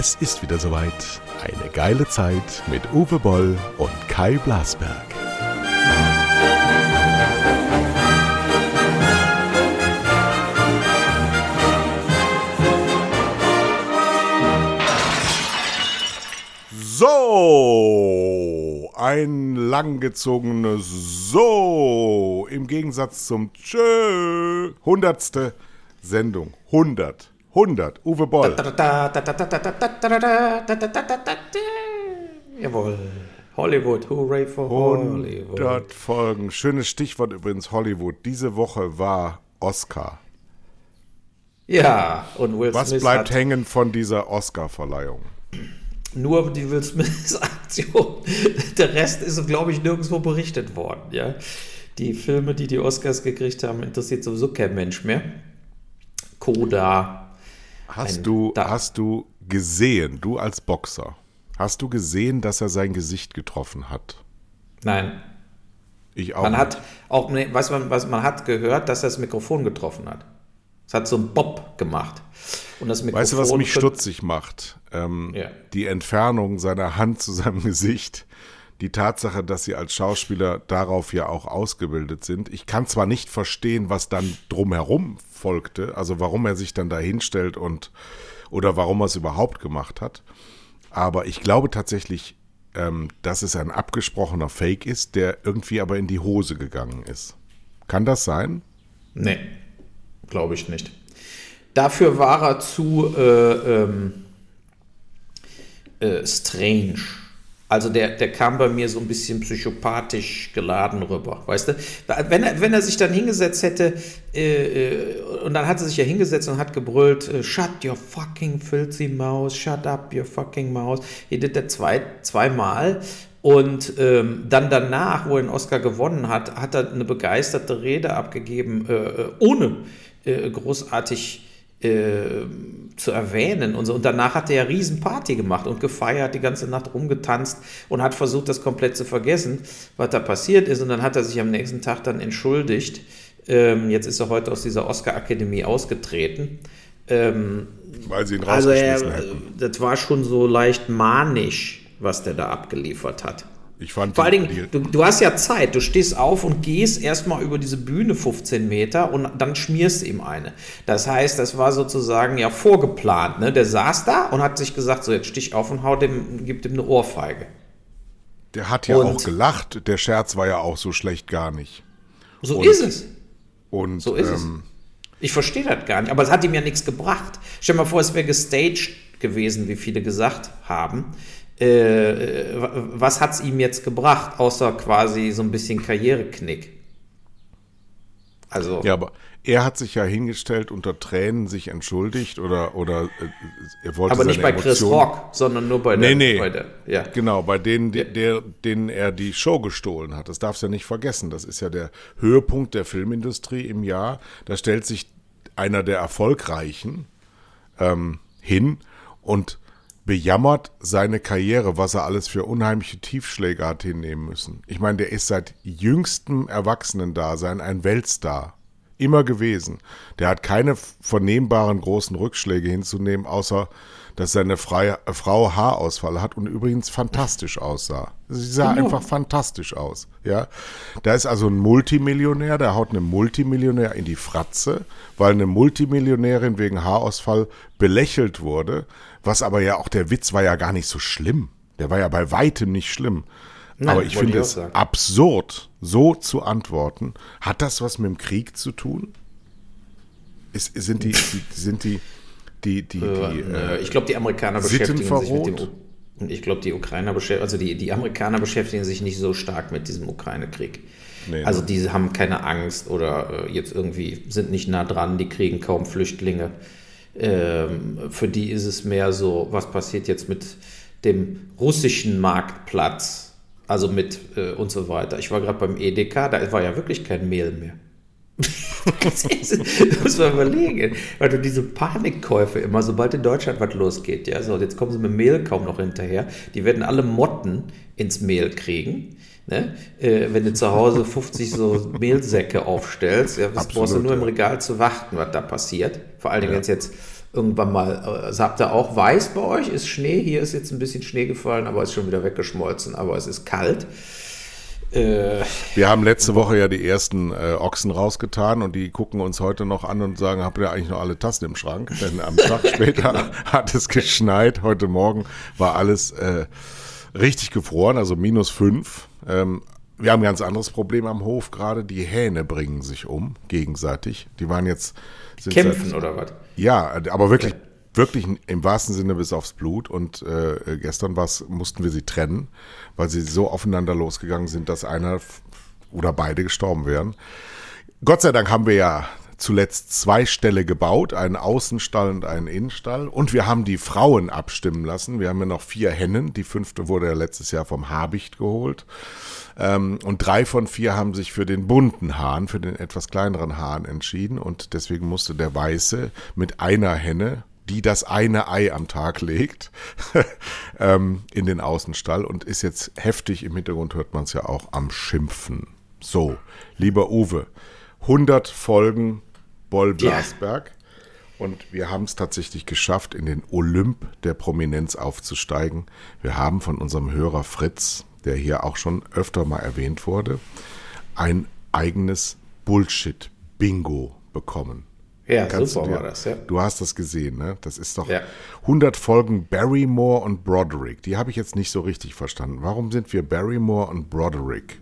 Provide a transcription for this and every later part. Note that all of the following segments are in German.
Es ist wieder soweit. Eine geile Zeit mit Uwe Boll und Kai Blasberg. So, ein langgezogenes So im Gegensatz zum Tschö. Hundertste Sendung. 100. 100. Uwe Boll. Jawohl. Hollywood, hooray for Hollywood. 100 Folgen. Schönes Stichwort übrigens Hollywood. Diese Woche war Oscar. Ja, und Will Was Smith bleibt hat hängen von dieser Oscar-Verleihung? nur die Will Smith-Aktion. Der Rest ist, glaube ich, nirgendwo berichtet worden. Ja? Die Filme, die die Oscars gekriegt haben, interessiert sowieso kein Mensch mehr. Coda. Hast du, da- hast du gesehen, du als Boxer, hast du gesehen, dass er sein Gesicht getroffen hat? Nein, Ich auch. man nicht. hat auch, nee, was man, was man hat gehört, dass er das Mikrofon getroffen hat. Es hat so einen Bob gemacht. Und das Mikrofon Weißt du, was mich stutzig macht? Ähm, Ja. Die Entfernung seiner Hand zu seinem Gesicht. Die Tatsache, dass sie als Schauspieler darauf ja auch ausgebildet sind. Ich kann zwar nicht verstehen, was dann drumherum folgte, also warum er sich dann da hinstellt und oder warum er es überhaupt gemacht hat. Aber ich glaube tatsächlich, ähm, dass es ein abgesprochener Fake ist, der irgendwie aber in die Hose gegangen ist. Kann das sein? Nee, glaube ich nicht. Dafür war er zu äh, ähm, äh, strange. Also der, der kam bei mir so ein bisschen psychopathisch geladen rüber, weißt du? Wenn er, wenn er sich dann hingesetzt hätte, äh, äh, und dann hat er sich ja hingesetzt und hat gebrüllt, äh, shut your fucking filthy mouse, shut up your fucking mouse. Hier did er zwei, zweimal. Und ähm, dann danach, wo er den Oscar gewonnen hat, hat er eine begeisterte Rede abgegeben, äh, äh, ohne äh, großartig äh, zu erwähnen und so. Und danach hat er ja riesen Party gemacht und gefeiert, die ganze Nacht rumgetanzt und hat versucht, das komplett zu vergessen, was da passiert ist. Und dann hat er sich am nächsten Tag dann entschuldigt. Ähm, jetzt ist er heute aus dieser Oscar-Akademie ausgetreten. Ähm, Weil sie ihn also er, rausgeschmissen hätten. das war schon so leicht manisch, was der da abgeliefert hat. Ich fand Vor allen Dingen, du, du hast ja Zeit. Du stehst auf und gehst erstmal über diese Bühne 15 Meter und dann schmierst du ihm eine. Das heißt, das war sozusagen ja vorgeplant. Ne? Der saß da und hat sich gesagt, so jetzt stich auf und hau dem, gib dem eine Ohrfeige. Der hat ja Und- auch gelacht. Der Scherz war ja auch so schlecht gar nicht. So Und- ist es. Und So ist es. ähm, Ich verstehe das gar nicht. Aber es hat ihm ja nichts gebracht. Stell dir mal vor, es wäre gestaged gewesen, wie viele gesagt haben. Äh, wa- was hat es ihm jetzt gebracht, außer quasi so ein bisschen Karriereknick? Also, ja, aber er hat sich ja hingestellt unter Tränen, sich entschuldigt oder oder äh, er wollte aber nicht bei Chris Emotionen- Rock, sondern nur bei der. Nee, nee. Bei der ja. Genau, bei denen, die, der, denen er die Show gestohlen hat. Das darfst du ja nicht vergessen. Das ist ja der Höhepunkt der Filmindustrie im Jahr. Da stellt sich einer der Erfolgreichen ähm, hin und bejammert seine Karriere, was er alles für unheimliche Tiefschläge hat hinnehmen müssen. Ich meine, der ist seit jüngstem Erwachsenendasein ein Weltstar. Immer gewesen. Der hat keine vernehmbaren großen Rückschläge hinzunehmen, außer dass seine Freie, äh, Frau Haarausfall hat und übrigens fantastisch aussah. Sie sah einfach fantastisch aus. Ja, da ist also ein Multimillionär, der haut einem Multimillionär in die Fratze, weil eine Multimillionärin wegen Haarausfall belächelt wurde. Was aber ja auch der Witz war ja gar nicht so schlimm. Der war ja bei weitem nicht schlimm. Nein, aber ich finde es absurd, so zu antworten. Hat das was mit dem Krieg zu tun? Ist, sind die, die sind die, die, die, die Äh, äh, ich glaube, die Amerikaner beschäftigen sich mit dem. Ich glaube, die Ukrainer beschäftigen, also die, die Amerikaner beschäftigen sich nicht so stark mit diesem Ukraine-Krieg. Nee, also ne? die haben keine Angst oder äh, jetzt irgendwie sind nicht nah dran, die kriegen kaum Flüchtlinge. Ähm, für die ist es mehr so, was passiert jetzt mit dem russischen Marktplatz, also mit äh, und so weiter. Ich war gerade beim Edeka, da war ja wirklich kein Mehl mehr. das muss man überlegen, weil du diese Panikkäufe immer, sobald in Deutschland was losgeht, ja, so, jetzt kommen sie mit Mehl kaum noch hinterher, die werden alle Motten ins Mehl kriegen. Ne? Äh, wenn du zu Hause 50 so Mehlsäcke aufstellst, ja, brauchst du nur im. Regal zu warten, was da passiert. Vor allen Dingen, wenn es jetzt irgendwann mal. Also habt ihr auch weiß bei euch? Ist Schnee? Hier ist jetzt ein bisschen Schnee gefallen, aber ist schon wieder weggeschmolzen. Aber es ist kalt. Äh, wir haben letzte Woche ja die ersten äh, Ochsen rausgetan und die gucken uns heute noch an und sagen, habt ihr eigentlich noch alle Tassen im Schrank? Denn am Tag später genau. hat es geschneit. Heute Morgen war alles äh, richtig gefroren, also minus fünf. Ähm, wir haben ein ganz anderes Problem am Hof gerade. Die Hähne bringen sich um, gegenseitig. Die waren jetzt. Kämpfen seit, oder was? Ja, aber wirklich ja wirklich im wahrsten Sinne bis aufs Blut. Und äh, gestern mussten wir sie trennen, weil sie so aufeinander losgegangen sind, dass einer oder beide gestorben wären. Gott sei Dank haben wir ja zuletzt zwei Ställe gebaut, einen Außenstall und einen Innenstall. Und wir haben die Frauen abstimmen lassen. Wir haben ja noch vier Hennen. Die fünfte wurde ja letztes Jahr vom Habicht geholt. Ähm, und drei von vier haben sich für den bunten Hahn, für den etwas kleineren Hahn entschieden. Und deswegen musste der Weiße mit einer Henne die das eine Ei am Tag legt, ähm, in den Außenstall und ist jetzt heftig. Im Hintergrund hört man es ja auch am Schimpfen. So, lieber Uwe, 100 Folgen Boll Blasberg. Ja. Und wir haben es tatsächlich geschafft, in den Olymp der Prominenz aufzusteigen. Wir haben von unserem Hörer Fritz, der hier auch schon öfter mal erwähnt wurde, ein eigenes Bullshit-Bingo bekommen. Ja, Kannst super dir, war das, ja. Du hast das gesehen, ne? Das ist doch ja. 100 Folgen Barrymore und Broderick. Die habe ich jetzt nicht so richtig verstanden. Warum sind wir Barrymore und Broderick?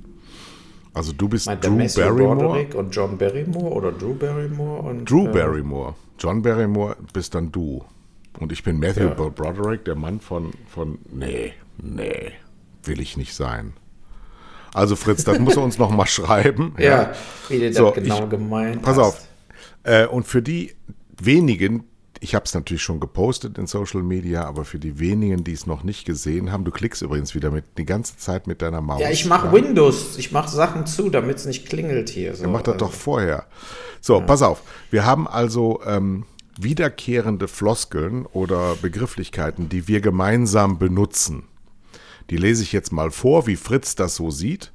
Also du bist Meint Drew Barrymore Broderick und John Barrymore oder Drew Barrymore und Drew äh, Barrymore. John Barrymore bist dann du. Und ich bin Matthew ja. Broderick, der Mann von von nee, nee, will ich nicht sein. Also Fritz, das muss er uns noch mal schreiben. Ja, ja. wie du so, das genau ich, gemeint Pass hast. auf, äh, und für die wenigen, ich habe es natürlich schon gepostet in Social Media, aber für die wenigen, die es noch nicht gesehen haben, du klickst übrigens wieder mit die ganze Zeit mit deiner Maus. Ja, ich mache Windows, ich mache Sachen zu, damit es nicht klingelt hier. So. Ja, mach das also. doch vorher. So, ja. pass auf. Wir haben also ähm, wiederkehrende Floskeln oder Begrifflichkeiten, die wir gemeinsam benutzen. Die lese ich jetzt mal vor, wie Fritz das so sieht.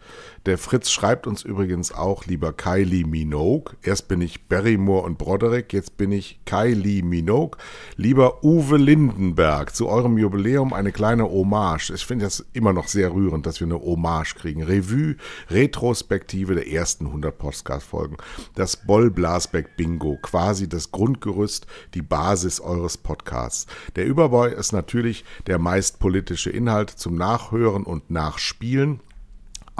Der Fritz schreibt uns übrigens auch, lieber Kylie Minogue. Erst bin ich Barrymore und Broderick, jetzt bin ich Kylie Minogue. Lieber Uwe Lindenberg, zu eurem Jubiläum eine kleine Hommage. Ich finde das immer noch sehr rührend, dass wir eine Hommage kriegen. Revue, Retrospektive der ersten 100 Podcast-Folgen. Das Boll Blasbeck Bingo, quasi das Grundgerüst, die Basis eures Podcasts. Der Überboy ist natürlich der meist politische Inhalt zum Nachhören und Nachspielen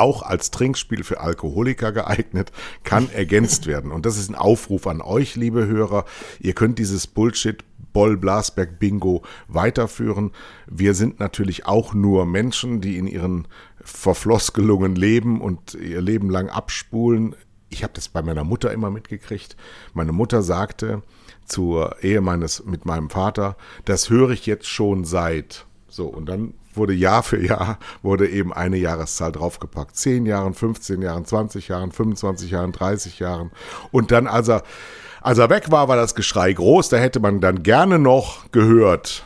auch als Trinkspiel für Alkoholiker geeignet, kann ergänzt werden. Und das ist ein Aufruf an euch, liebe Hörer. Ihr könnt dieses Bullshit Boll Blasberg Bingo weiterführen. Wir sind natürlich auch nur Menschen, die in ihren Verfloskelungen leben und ihr Leben lang abspulen. Ich habe das bei meiner Mutter immer mitgekriegt. Meine Mutter sagte zur Ehe meines mit meinem Vater, das höre ich jetzt schon seit so und dann wurde Jahr für Jahr, wurde eben eine Jahreszahl draufgepackt. Zehn Jahren, 15 Jahren, 20 Jahren, 25 Jahren, 30 Jahren. Und dann, als er, als er weg war, war das Geschrei groß. Da hätte man dann gerne noch gehört,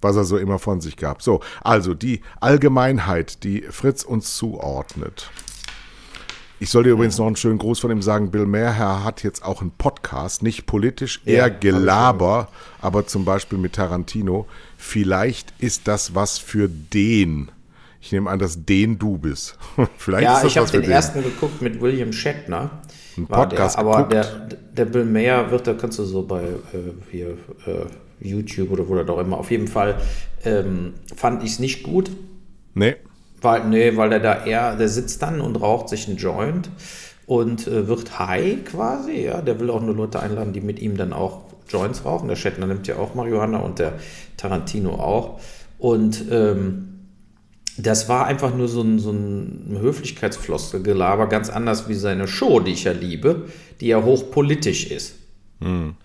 was er so immer von sich gab. So, also die Allgemeinheit, die Fritz uns zuordnet. Ich soll dir übrigens noch einen schönen Gruß von ihm sagen. Bill Mehrherr hat jetzt auch einen Podcast, nicht politisch, eher ja, Gelaber, aber zum Beispiel mit Tarantino. Vielleicht ist das was für den. Ich nehme an, dass den du bist. Vielleicht ja, ich habe den, den, ersten geguckt mit William Shatner. Ein Podcast der, aber der, der, Bill Mayer wird, da kannst du so bei äh, hier äh, YouTube oder wo das auch immer. Auf jeden Fall ähm, fand ich es nicht gut. Nee. Weil, nee, weil der da eher, der sitzt dann und raucht sich einen Joint und äh, wird high quasi. Ja, der will auch nur Leute einladen, die mit ihm dann auch Joints rauchen. Der Shatner nimmt ja auch Marihuana und der Tarantino auch. Und ähm, das war einfach nur so ein, so ein Höflichkeitsfloskelgelaber, ganz anders wie seine Show, die ich ja liebe, die ja hochpolitisch ist. Mhm.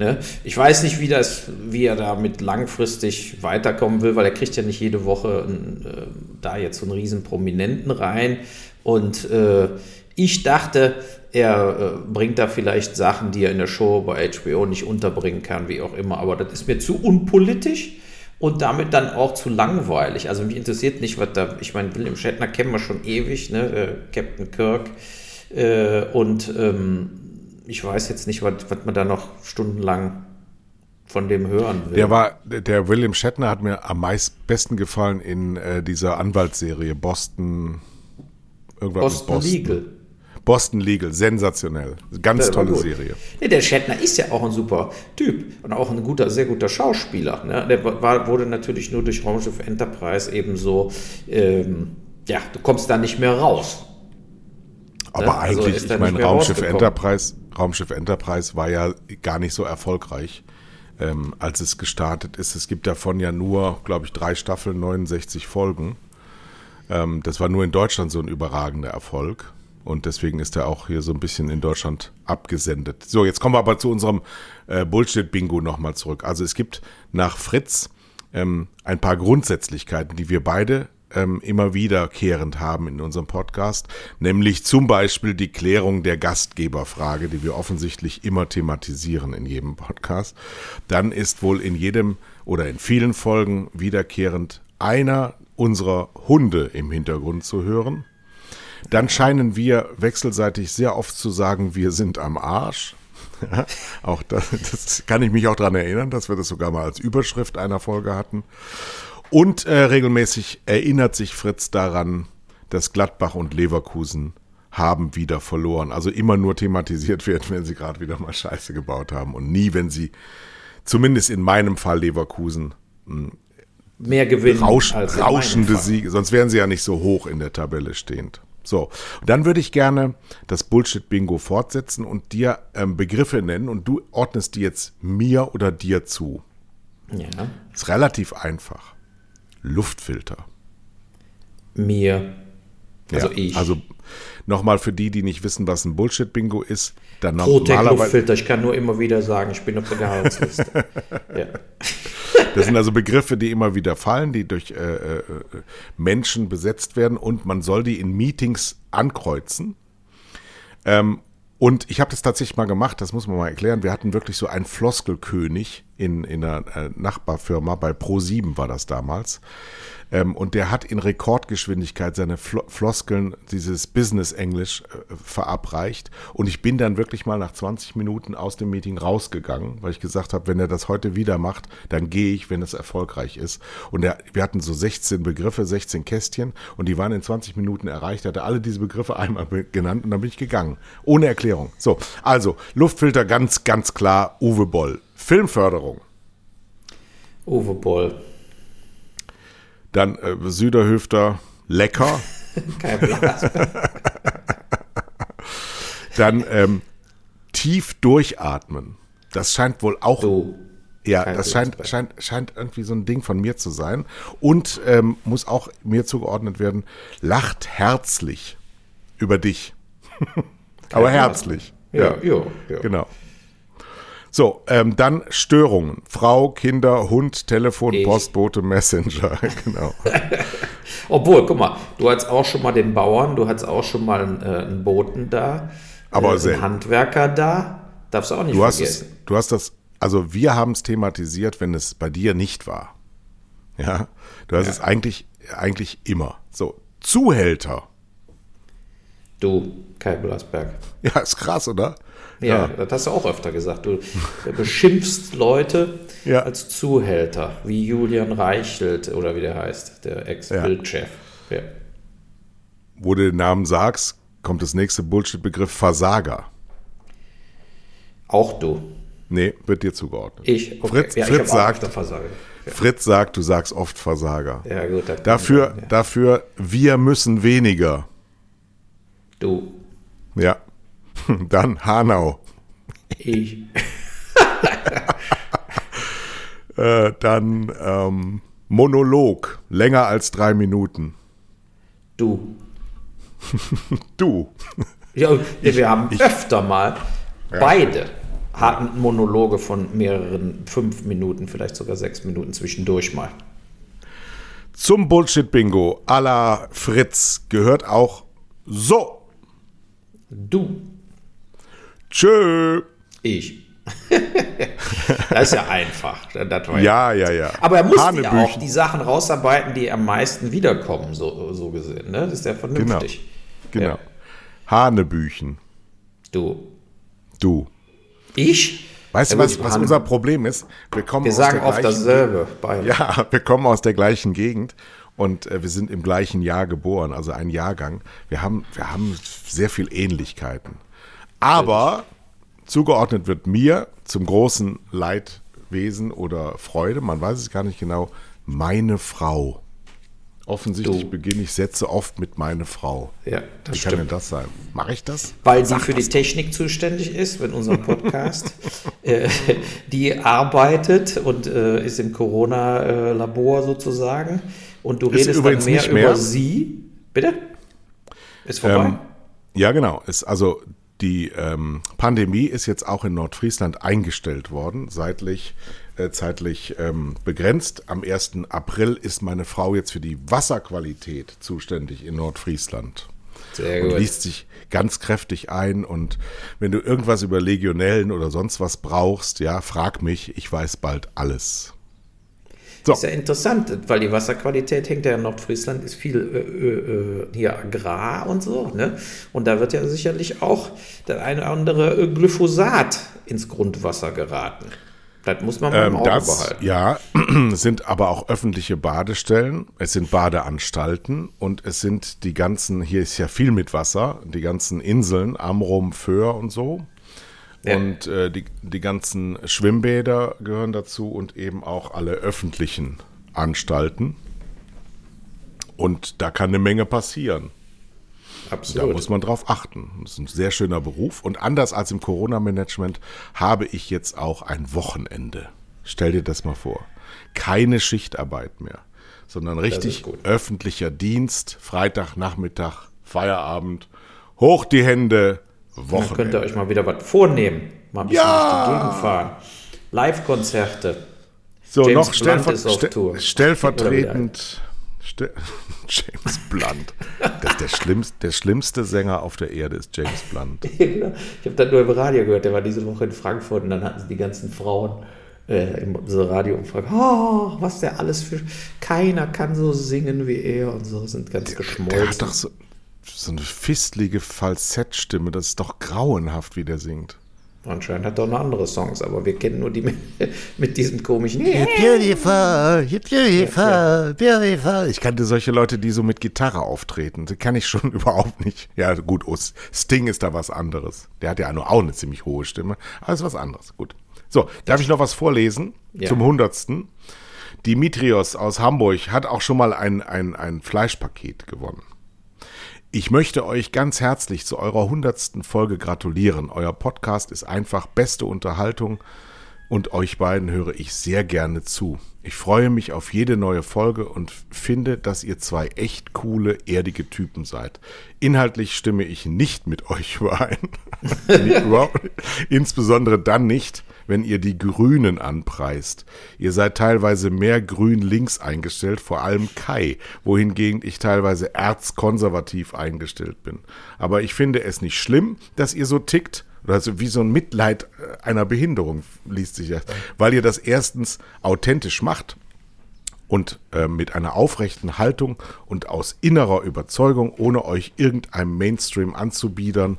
Ne? Ich weiß nicht, wie, das, wie er damit langfristig weiterkommen will, weil er kriegt ja nicht jede Woche äh, da jetzt so einen riesen Prominenten rein. Und äh, ich dachte, er äh, bringt da vielleicht Sachen, die er in der Show bei HBO nicht unterbringen kann, wie auch immer. Aber das ist mir zu unpolitisch und damit dann auch zu langweilig. Also mich interessiert nicht, was da, ich meine, William Shatner kennen wir schon ewig, ne? Äh, Captain Kirk. Äh, und ähm, ich weiß jetzt nicht, was, was man da noch stundenlang von dem hören will. Der war, der William Shatner hat mir am meist besten gefallen in äh, dieser Anwaltsserie Boston. Irgendwas Boston, Boston Legal. Boston Legal, sensationell. Ganz der tolle Serie. Nee, der Shatner ist ja auch ein super Typ und auch ein guter, sehr guter Schauspieler. Ne? Der war, wurde natürlich nur durch Raumschiff Enterprise ebenso, ähm, ja, du kommst da nicht mehr raus. Aber ne? Also eigentlich, also ich meine, Raumschiff Enterprise, Raumschiff Enterprise war ja gar nicht so erfolgreich ähm, als es gestartet ist. Es gibt davon ja nur, glaube ich, drei Staffeln, 69 Folgen. Ähm, das war nur in Deutschland so ein überragender Erfolg. Und deswegen ist er auch hier so ein bisschen in Deutschland abgesendet. So, jetzt kommen wir aber zu unserem äh, Bullshit-Bingo nochmal zurück. Also es gibt nach Fritz ähm, ein paar Grundsätzlichkeiten, die wir beide ähm, immer wiederkehrend haben in unserem Podcast, nämlich zum Beispiel die Klärung der Gastgeberfrage, die wir offensichtlich immer thematisieren in jedem Podcast. Dann ist wohl in jedem oder in vielen Folgen wiederkehrend einer unserer Hunde im Hintergrund zu hören. Dann scheinen wir wechselseitig sehr oft zu sagen, wir sind am Arsch. Auch das, das kann ich mich auch daran erinnern, dass wir das sogar mal als Überschrift einer Folge hatten. Und äh, regelmäßig erinnert sich Fritz daran, dass Gladbach und Leverkusen haben wieder verloren. Also immer nur thematisiert werden, wenn sie gerade wieder mal Scheiße gebaut haben und nie, wenn sie, zumindest in meinem Fall Leverkusen, hm, mehr gewinnen rausch, rauschende Siege, sonst wären sie ja nicht so hoch in der Tabelle stehend. So, und dann würde ich gerne das Bullshit-Bingo fortsetzen und dir ähm, Begriffe nennen und du ordnest die jetzt mir oder dir zu. Ja. Ist relativ einfach. Luftfilter. Mir. Also ja, ich. Also nochmal für die, die nicht wissen, was ein Bullshit-Bingo ist. Dann Protec-Luftfilter. Ich kann nur immer wieder sagen, ich bin auf der Gehaltsliste. ja. Das sind also Begriffe, die immer wieder fallen, die durch äh, äh, Menschen besetzt werden und man soll die in Meetings ankreuzen. Ähm, und ich habe das tatsächlich mal gemacht, das muss man mal erklären. Wir hatten wirklich so einen Floskelkönig in, in einer äh, Nachbarfirma, bei Pro7 war das damals. Ähm, und der hat in Rekordgeschwindigkeit seine Fl Floskeln, dieses Business-Englisch, äh, verabreicht. Und ich bin dann wirklich mal nach 20 Minuten aus dem Meeting rausgegangen, weil ich gesagt habe, wenn er das heute wieder macht, dann gehe ich, wenn es erfolgreich ist. Und er, wir hatten so 16 Begriffe, 16 Kästchen und die waren in 20 Minuten erreicht. Er hatte alle diese Begriffe einmal genannt und dann bin ich gegangen. Ohne Erklärung. So, also Luftfilter ganz, ganz klar Uwe Boll. Filmförderung. Uwe Boll. Dann äh, Süderhöfter, lecker. Kein Blas. Dann ähm, tief durchatmen. Das scheint wohl auch. So. Ja, das scheint, scheint, scheint irgendwie so ein Ding von mir zu sein. Und ähm, muss auch mir zugeordnet werden, lacht herzlich über dich. Aber herzlich. Ja, ja, ja, genau. So, ähm, dann Störungen. Frau, Kinder, Hund, Telefon, ich. Postbote, Messenger. genau. Obwohl, guck mal, du hattest auch schon mal den Bauern, du hattest auch schon mal einen, äh, einen Boten da, Aber äh, einen Handwerker da. Darfst du auch nicht du vergessen. Hast es, du hast das, also wir haben es thematisiert, wenn es bei dir nicht war. Ja, du hast ja. es eigentlich, eigentlich immer. So, Zuhälter. Du, Kai Blasberg. Ja, ist krass, oder? Ja, ja, das hast du auch öfter gesagt. Du beschimpfst Leute ja. als Zuhälter, wie Julian Reichelt oder wie der heißt, der Ex-Bildchef. Ja. ja. Wo du den Namen sagst, kommt das nächste Bullshit-Begriff Versager. Auch du. Nee, wird dir zugeordnet. Ich, okay. Fritz, Fritz sagt, Fritz sagt, du sagst oft Versager. Ja, gut. Dafür, dann, dafür, wir müssen weniger. Du. Ja. Dann Hanau. Ich. äh, dann ähm, Monolog, länger als drei Minuten. Du. du. Ja, ich, wir haben ich, öfter mal ja. beide hatten Monologe von mehreren fünf Minuten, vielleicht sogar sechs Minuten zwischendurch mal. Zum Bullshit-Bingo à la Fritz gehört auch so. Du. Tschö. Ich. das ist ja einfach. ja, ja, ja. Aber er muss ja auch die Sachen rausarbeiten, die am meisten wiederkommen, so, so gesehen. Ne? Das ist ja vernünftig. Genau. genau. Ja. Hanebüchen. Du. Du. Ich? Weißt du, Ja, was, was unser Problem ist? Wir kommen Wir aus sagen der oft gleichen dasselbe. Bayern. Ja, wir kommen aus der gleichen Gegend und äh, wir sind im gleichen Jahr geboren, also ein Jahrgang. Wir haben, wir haben sehr viel Ähnlichkeiten. Aber zugeordnet wird mir zum großen Leidwesen oder Freude, man weiß es gar nicht genau, meine Frau. Offensichtlich Du. beginne ich Sätze oft mit meine Frau. Ja, das Wie kann denn stimmt. das sein? Mache ich das? Weil sie für die Technik zuständig ist, in unserem Podcast. äh, die arbeitet und äh, ist im Corona-Labor sozusagen. Und du Ist redest dann übrigens mehr, nicht mehr. über sie. Bitte? Ist vorbei? Ähm, ja, genau. Es, also die ähm, Pandemie ist jetzt auch in Nordfriesland eingestellt worden, seitlich, äh, zeitlich ähm, begrenzt. Am 1. April ist meine Frau jetzt für die Wasserqualität zuständig in Nordfriesland. Sehr Und gut. liest sich ganz kräftig ein. Und wenn du irgendwas über Legionellen oder sonst was brauchst, ja, frag mich, ich weiß bald alles. So. Ist ja interessant, weil die Wasserqualität hängt ja in Nordfriesland, ist viel äh, äh, hier Agrar und so, ne? Und da wird ja sicherlich auch der eine oder andere äh, Glyphosat ins Grundwasser geraten. Das muss man mal im Ähm, Auge das, behalten. ja, sind aber auch öffentliche Badestellen, es sind Badeanstalten und es sind die ganzen, hier ist ja viel mit Wasser, die ganzen Inseln, Amrum, Föhr und so. Ja. Und äh, die, die ganzen Schwimmbäder gehören dazu und eben auch alle öffentlichen Anstalten. Und da kann eine Menge passieren. Da Absolut. muss man drauf achten. Das ist ein sehr schöner Beruf. Und anders als im Corona-Management habe ich jetzt auch ein Wochenende. Stell dir das mal vor. Keine Schichtarbeit mehr, sondern richtig öffentlicher Dienst, Freitagnachmittag, Feierabend, hoch die Hände, Dann könnt ihr Wochenende. euch mal wieder was vornehmen. Mal ein bisschen Ja! durch die Gegend fahren. Live-Konzerte. So, James noch stellver stellvertretend. Ste James Blunt. Das der, schlimmste, der schlimmste Sänger auf der Erde ist James Blunt. Ich habe das nur im Radio gehört, der war diese Woche in Frankfurt und dann hatten sie die ganzen Frauen äh, im so Radioumfrage, oh, was der alles für. Keiner kann so singen wie er und so sind ganz Der geschmolzen. hat doch so, so eine fistlige Falsettstimme. Das ist doch grauenhaft, wie der singt. Anscheinend hat er auch noch andere Songs, aber wir kennen nur die mit, mit diesem komischen. You're beautiful, you're beautiful, beautiful. Ich kannte solche Leute, die so mit Gitarre auftreten. Die kann ich schon überhaupt nicht. Ja, gut, oh, Sting ist da was anderes. Der hat ja nur auch eine ziemlich hohe Stimme. Aber ist was anderes. Gut. So, darf ich noch was vorlesen? Ja. Zum Hundertsten. Dimitrios aus Hamburg hat auch schon mal ein, ein, ein Fleischpaket gewonnen. Ich möchte euch ganz herzlich zu eurer hundertsten Folge gratulieren. Euer Podcast ist einfach beste Unterhaltung und euch beiden höre ich sehr gerne zu. Ich freue mich auf jede neue Folge und finde, dass ihr zwei echt coole, erdige Typen seid. Inhaltlich stimme ich nicht mit euch überein. Insbesondere dann nicht, wenn ihr die Grünen anpreist. Ihr seid teilweise mehr grün links eingestellt, vor allem Kai, wohingegen ich teilweise erzkonservativ eingestellt bin. Aber ich finde es nicht schlimm, dass ihr so tickt, also wie so ein Mitleid äh, einer Behinderung liest sich das, weil ihr das erstens authentisch macht und äh, mit einer aufrechten Haltung und aus innerer Überzeugung, ohne euch irgendeinem Mainstream anzubiedern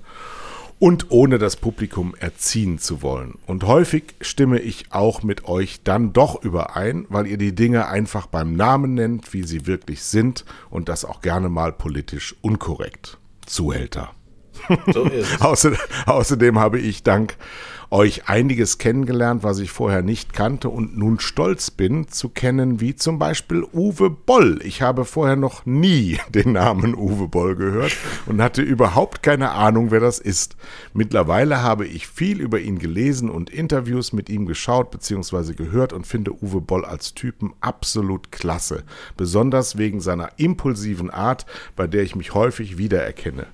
und ohne das Publikum erziehen zu wollen. Und häufig stimme ich auch mit euch dann doch überein, weil ihr die Dinge einfach beim Namen nennt, wie sie wirklich sind und das auch gerne mal politisch unkorrekt. Zuhälter. So ist. Außer, außerdem habe ich dank euch einiges kennengelernt, was ich vorher nicht kannte und nun stolz bin zu kennen, wie zum Beispiel Uwe Boll. Ich habe vorher noch nie den Namen Uwe Boll gehört und hatte überhaupt keine Ahnung, wer das ist. Mittlerweile habe ich viel über ihn gelesen und Interviews mit ihm geschaut bzw. gehört und finde Uwe Boll als Typen absolut klasse. Besonders wegen seiner impulsiven Art, bei der ich mich häufig wiedererkenne.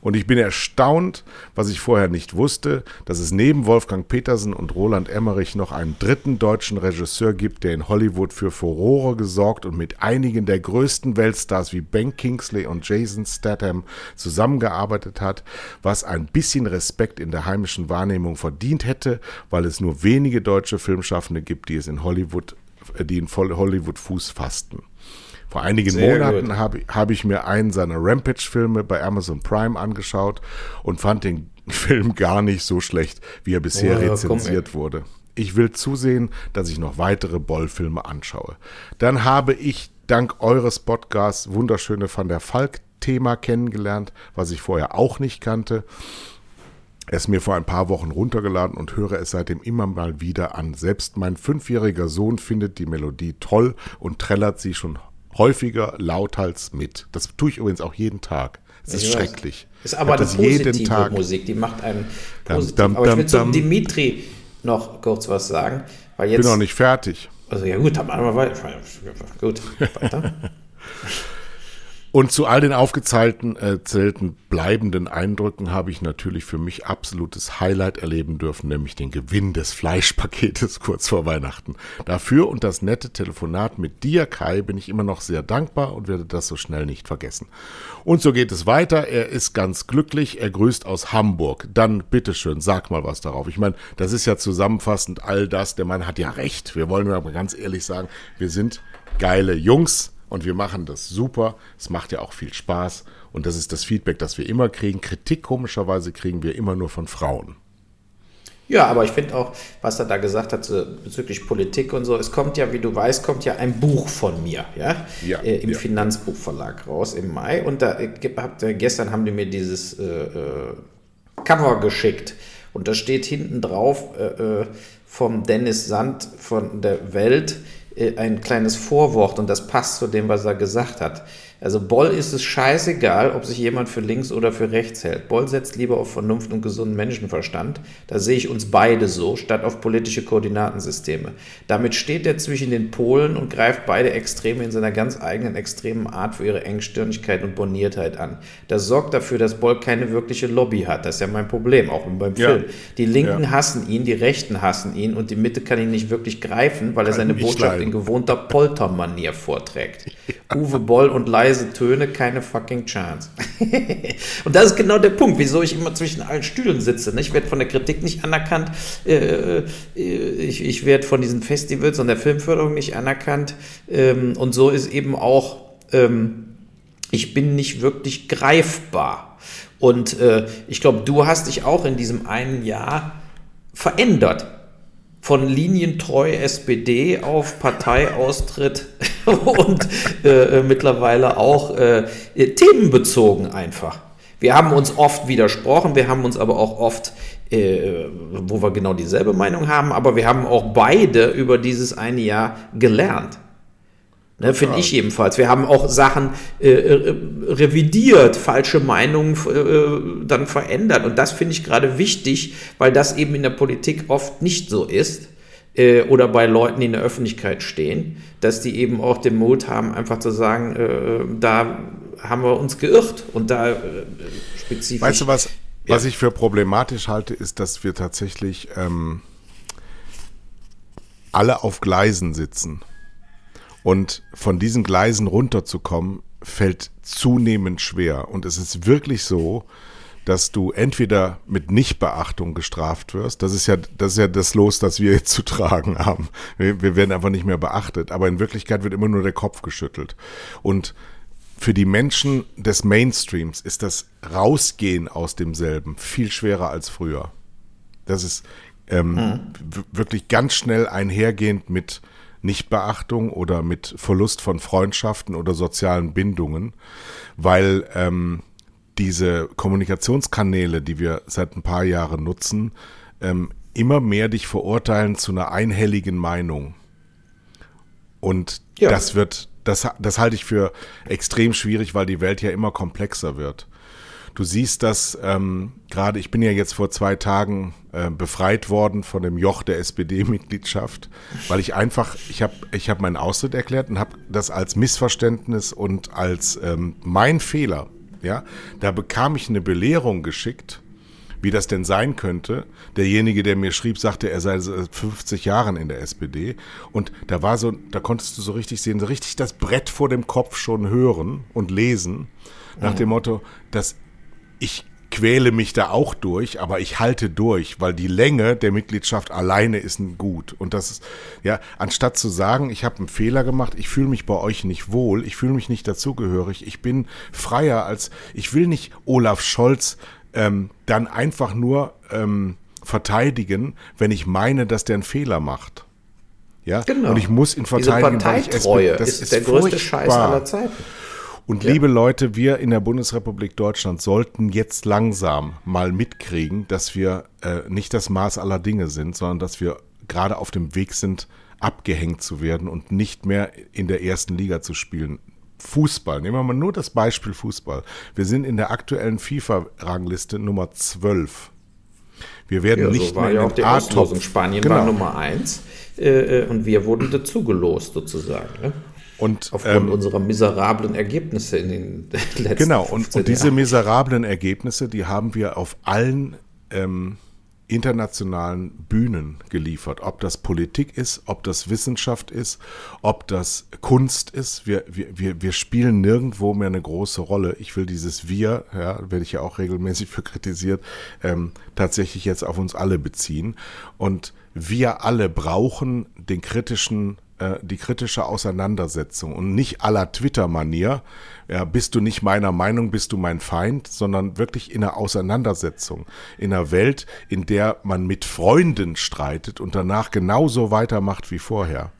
Und ich bin erstaunt, was ich vorher nicht wusste, dass es neben Wolfgang Petersen und Roland Emmerich noch einen dritten deutschen Regisseur gibt, der in Hollywood für Furore gesorgt und mit einigen der größten Weltstars wie Ben Kingsley und Jason Statham zusammengearbeitet hat, was ein bisschen Respekt in der heimischen Wahrnehmung verdient hätte, weil es nur wenige deutsche Filmschaffende gibt, die es in Hollywood, äh, die in Hollywood Fuß fassten. Vor einigen Sehr Monaten habe hab ich mir einen seiner Rampage-Filme bei Amazon Prime angeschaut und fand den Film gar nicht so schlecht, wie er bisher oh, rezensiert komm, wurde. Ich will zusehen, dass ich noch weitere Boll-Filme anschaue. Dann habe ich dank eures Podcasts wunderschöne Van der Falk-Thema kennengelernt, was ich vorher auch nicht kannte es mir vor ein paar Wochen runtergeladen und höre es seitdem immer mal wieder an. Selbst mein fünfjähriger Sohn findet die Melodie toll und trällert sie schon häufiger lauthals mit. Das tue ich übrigens auch jeden Tag. Es ist schrecklich. Ist aber eine positive Tag. Musik, die macht einen positiv. Dam, dam, aber ich will zum Dimitri noch kurz was sagen. Weil jetzt, bin noch nicht fertig. Also ja gut, dann machen wir weiter. Gut, weiter. Und zu all den aufgezeichneten äh, bleibenden Eindrücken habe ich natürlich für mich absolutes Highlight erleben dürfen, nämlich den Gewinn des Fleischpaketes kurz vor Weihnachten. Dafür und das nette Telefonat mit dir, Kai, bin ich immer noch sehr dankbar und werde das so schnell nicht vergessen. Und so geht es weiter. Er ist ganz glücklich. Er grüßt aus Hamburg. Dann bitteschön, sag mal was darauf. Ich meine, das ist ja zusammenfassend all das. Der Mann hat ja recht. Wir wollen aber ganz ehrlich sagen, wir sind geile Jungs und wir machen das super. Es macht ja auch viel Spaß und das ist das Feedback, das wir immer kriegen. Kritik komischerweise kriegen wir immer nur von Frauen. Ja, aber ich finde auch, was er da gesagt hat bezüglich Politik und so, es kommt ja, wie du weißt, kommt ja ein Buch von mir, ja, ja äh, im ja. Finanzbuchverlag raus im Mai und da äh, habt, äh, gestern haben die mir dieses äh, äh, Cover geschickt und da steht hinten drauf äh, vom Dennis Sand von der Welt, ein kleines Vorwort und das passt zu dem, was er gesagt hat. Also Boll ist es scheißegal, ob sich jemand für links oder für rechts hält. Boll setzt lieber auf Vernunft und gesunden Menschenverstand. Da sehe ich uns beide so, statt auf politische Koordinatensysteme. Damit steht er zwischen den Polen und greift beide Extreme in seiner ganz eigenen extremen Art für ihre Engstirnigkeit und Borniertheit an. Das sorgt dafür, dass Boll keine wirkliche Lobby hat. Das ist ja mein Problem, auch beim Film. Ja. Die Linken ja. hassen ihn, die Rechten hassen ihn und die Mitte kann ihn nicht wirklich greifen, weil kann er seine Botschaft leiden. in gewohnter Poltermanier vorträgt. Uwe Boll und Leise leise Töne, keine fucking Chance. und das ist genau der Punkt, wieso ich immer zwischen allen Stühlen sitze. Ich werde von der Kritik nicht anerkannt, äh, äh, ich, ich werde von diesen Festivals und der Filmförderung nicht anerkannt. Ähm, und so ist eben auch, ähm, ich bin nicht wirklich greifbar. Und äh, ich glaube, du hast dich auch in diesem einen Jahr verändert von linientreu SPD auf Parteiaustritt und äh, äh, mittlerweile auch äh, themenbezogen einfach. Wir haben uns oft widersprochen, wir haben uns aber auch oft, äh, wo wir genau dieselbe Meinung haben, aber wir haben auch beide über dieses eine Jahr gelernt. Ne, Finde ich jedenfalls. Wir haben auch Sachen äh, äh revidiert, falsche Meinungen äh, dann verändert. Und das finde ich gerade wichtig, weil das eben in der Politik oft nicht so ist. Äh, oder bei Leuten, die in der Öffentlichkeit stehen, dass die eben auch den Mut haben, einfach zu sagen, äh, da haben wir uns geirrt und da äh, spezifisch. Weißt du was? Ja. Was ich für problematisch halte, ist, dass wir tatsächlich ähm, alle auf Gleisen sitzen. Und von diesen Gleisen runterzukommen, fällt zunehmend schwer. Und es ist wirklich so, dass du entweder mit Nichtbeachtung gestraft wirst, das ist ja, das ist ja das Los, das wir jetzt zu tragen haben. Wir, wir werden einfach nicht mehr beachtet, aber in Wirklichkeit wird immer nur der Kopf geschüttelt. Und für die Menschen des Mainstreams ist das Rausgehen aus demselben viel schwerer als früher. Das ist ähm, hm. wirklich ganz schnell einhergehend mit Nichtbeachtung oder mit Verlust von Freundschaften oder sozialen Bindungen, weil ähm, diese Kommunikationskanäle, die wir seit ein paar Jahren nutzen, ähm, immer mehr dich verurteilen zu einer einhelligen Meinung. Und ja. das wird, das, das halte ich für extrem schwierig, weil die Welt ja immer komplexer wird. Du siehst das ähm, gerade, ich bin ja jetzt vor zwei Tagen äh, befreit worden von dem Joch der SPD-Mitgliedschaft, weil ich einfach, ich habe ich hab meinen Austritt erklärt und habe das als Missverständnis und als ähm, mein Fehler, ja, da bekam ich eine Belehrung geschickt, wie das denn sein könnte. Derjenige, der mir schrieb, sagte, er sei seit 50 Jahren in der SPD. Und da war so, da konntest du so richtig sehen, so richtig das Brett vor dem Kopf schon hören und lesen, nach dem Motto, dass ich quäle mich da auch durch, aber ich halte durch, weil die Länge der Mitgliedschaft alleine ist ein Gut. Und das ist, ja, anstatt zu sagen, ich habe einen Fehler gemacht, ich fühle mich bei euch nicht wohl, ich fühle mich nicht dazugehörig, ich bin freier als, ich will nicht Olaf Scholz ähm, dann einfach nur ähm, verteidigen, wenn ich meine, dass der einen Fehler macht. Ja, genau. und ich muss ihn verteidigen. Diese Parteitreue das ist, ist der größte Scheiß aller Zeiten. Und ja. liebe Leute, wir in der Bundesrepublik Deutschland sollten jetzt langsam mal mitkriegen, dass wir äh, nicht das Maß aller Dinge sind, sondern dass wir gerade auf dem Weg sind, abgehängt zu werden und nicht mehr in der ersten Liga zu spielen. Fußball, nehmen wir mal nur das Beispiel Fußball. Wir sind in der aktuellen FIFA-Rangliste Nummer 12. Wir werden ja, so nicht mehr ja die Auslosung. Spanien genau. war Nummer 1 äh, äh, und wir wurden dazu gelost sozusagen. Ne? Und, Aufgrund ähm, unserer miserablen Ergebnisse in den letzten Genau, und, und diese miserablen Ergebnisse, die haben wir auf allen ähm, internationalen Bühnen geliefert. Ob das Politik ist, ob das Wissenschaft ist, ob das Kunst ist. Wir, wir, wir spielen nirgendwo mehr eine große Rolle. Ich will dieses Wir, ja, werde ich ja auch regelmäßig für kritisiert, ähm, tatsächlich jetzt auf uns alle beziehen. Und wir alle brauchen den kritischen äh, die kritische Auseinandersetzung und nicht aller Twitter-Manier, ja, bist du nicht meiner Meinung, bist du mein Feind, sondern wirklich in einer Auseinandersetzung, in einer Welt, in der man mit Freunden streitet und danach genauso weitermacht wie vorher.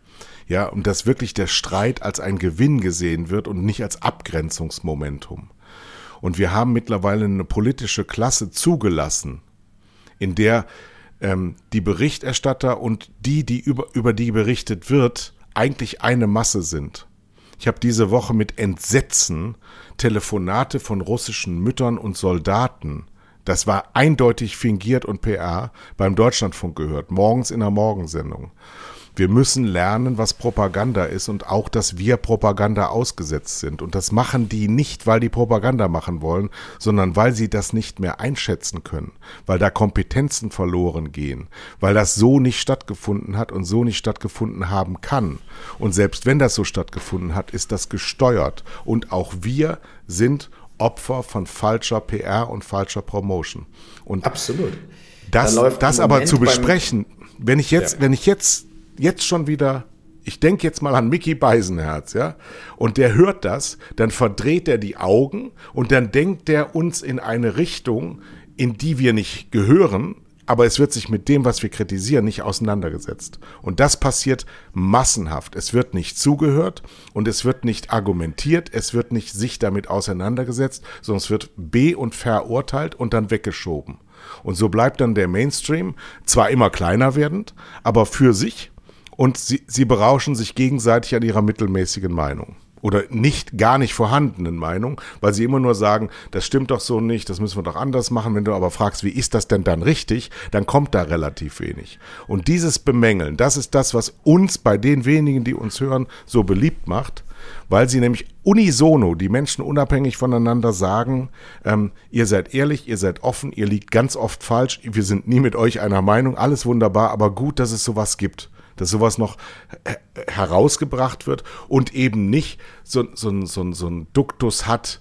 Ja, und dass wirklich der Streit als ein Gewinn gesehen wird und nicht als Abgrenzungsmomentum. Und wir haben mittlerweile eine politische Klasse zugelassen, in der ähm, die Berichterstatter und die, die über, über die berichtet wird, eigentlich eine Masse sind. Ich habe diese Woche mit Entsetzen Telefonate von russischen Müttern und Soldaten, das war eindeutig fingiert und PR, beim Deutschlandfunk gehört, morgens in der Morgensendung. Wir müssen lernen, was Propaganda ist und auch, dass wir Propaganda ausgesetzt sind. Und das machen die nicht, weil die Propaganda machen wollen, sondern weil sie das nicht mehr einschätzen können, weil da Kompetenzen verloren gehen, weil das so nicht stattgefunden hat und so nicht stattgefunden haben kann. Und selbst wenn das so stattgefunden hat, ist das gesteuert. Und auch wir sind Opfer von falscher PR und falscher Promotion. Und Absolut. Das, da das aber zu besprechen, wenn ich jetzt, ja. wenn ich jetzt jetzt schon wieder, ich denke jetzt mal an Mickey Beisenherz, ja, und der hört das, dann verdreht er die Augen und dann denkt er uns in eine Richtung, in die wir nicht gehören, aber es wird sich mit dem, was wir kritisieren, nicht auseinandergesetzt. Und das passiert massenhaft. Es wird nicht zugehört und es wird nicht argumentiert, es wird nicht sich damit auseinandergesetzt, sondern es wird be- und verurteilt und dann weggeschoben. Und so bleibt dann der Mainstream zwar immer kleiner werdend, aber für sich und sie, sie berauschen sich gegenseitig an ihrer mittelmäßigen Meinung oder nicht gar nicht vorhandenen Meinung, weil sie immer nur sagen, das stimmt doch so nicht, das müssen wir doch anders machen. Wenn du aber fragst, wie ist das denn dann richtig, dann kommt da relativ wenig. Und dieses Bemängeln, das ist das, was uns bei den wenigen, die uns hören, so beliebt macht, weil sie nämlich unisono, die Menschen unabhängig voneinander sagen, ähm, ihr seid ehrlich, ihr seid offen, ihr liegt ganz oft falsch, wir sind nie mit euch einer Meinung, alles wunderbar, aber gut, dass es sowas gibt dass sowas noch herausgebracht wird und eben nicht so, so, so, so ein Duktus hat,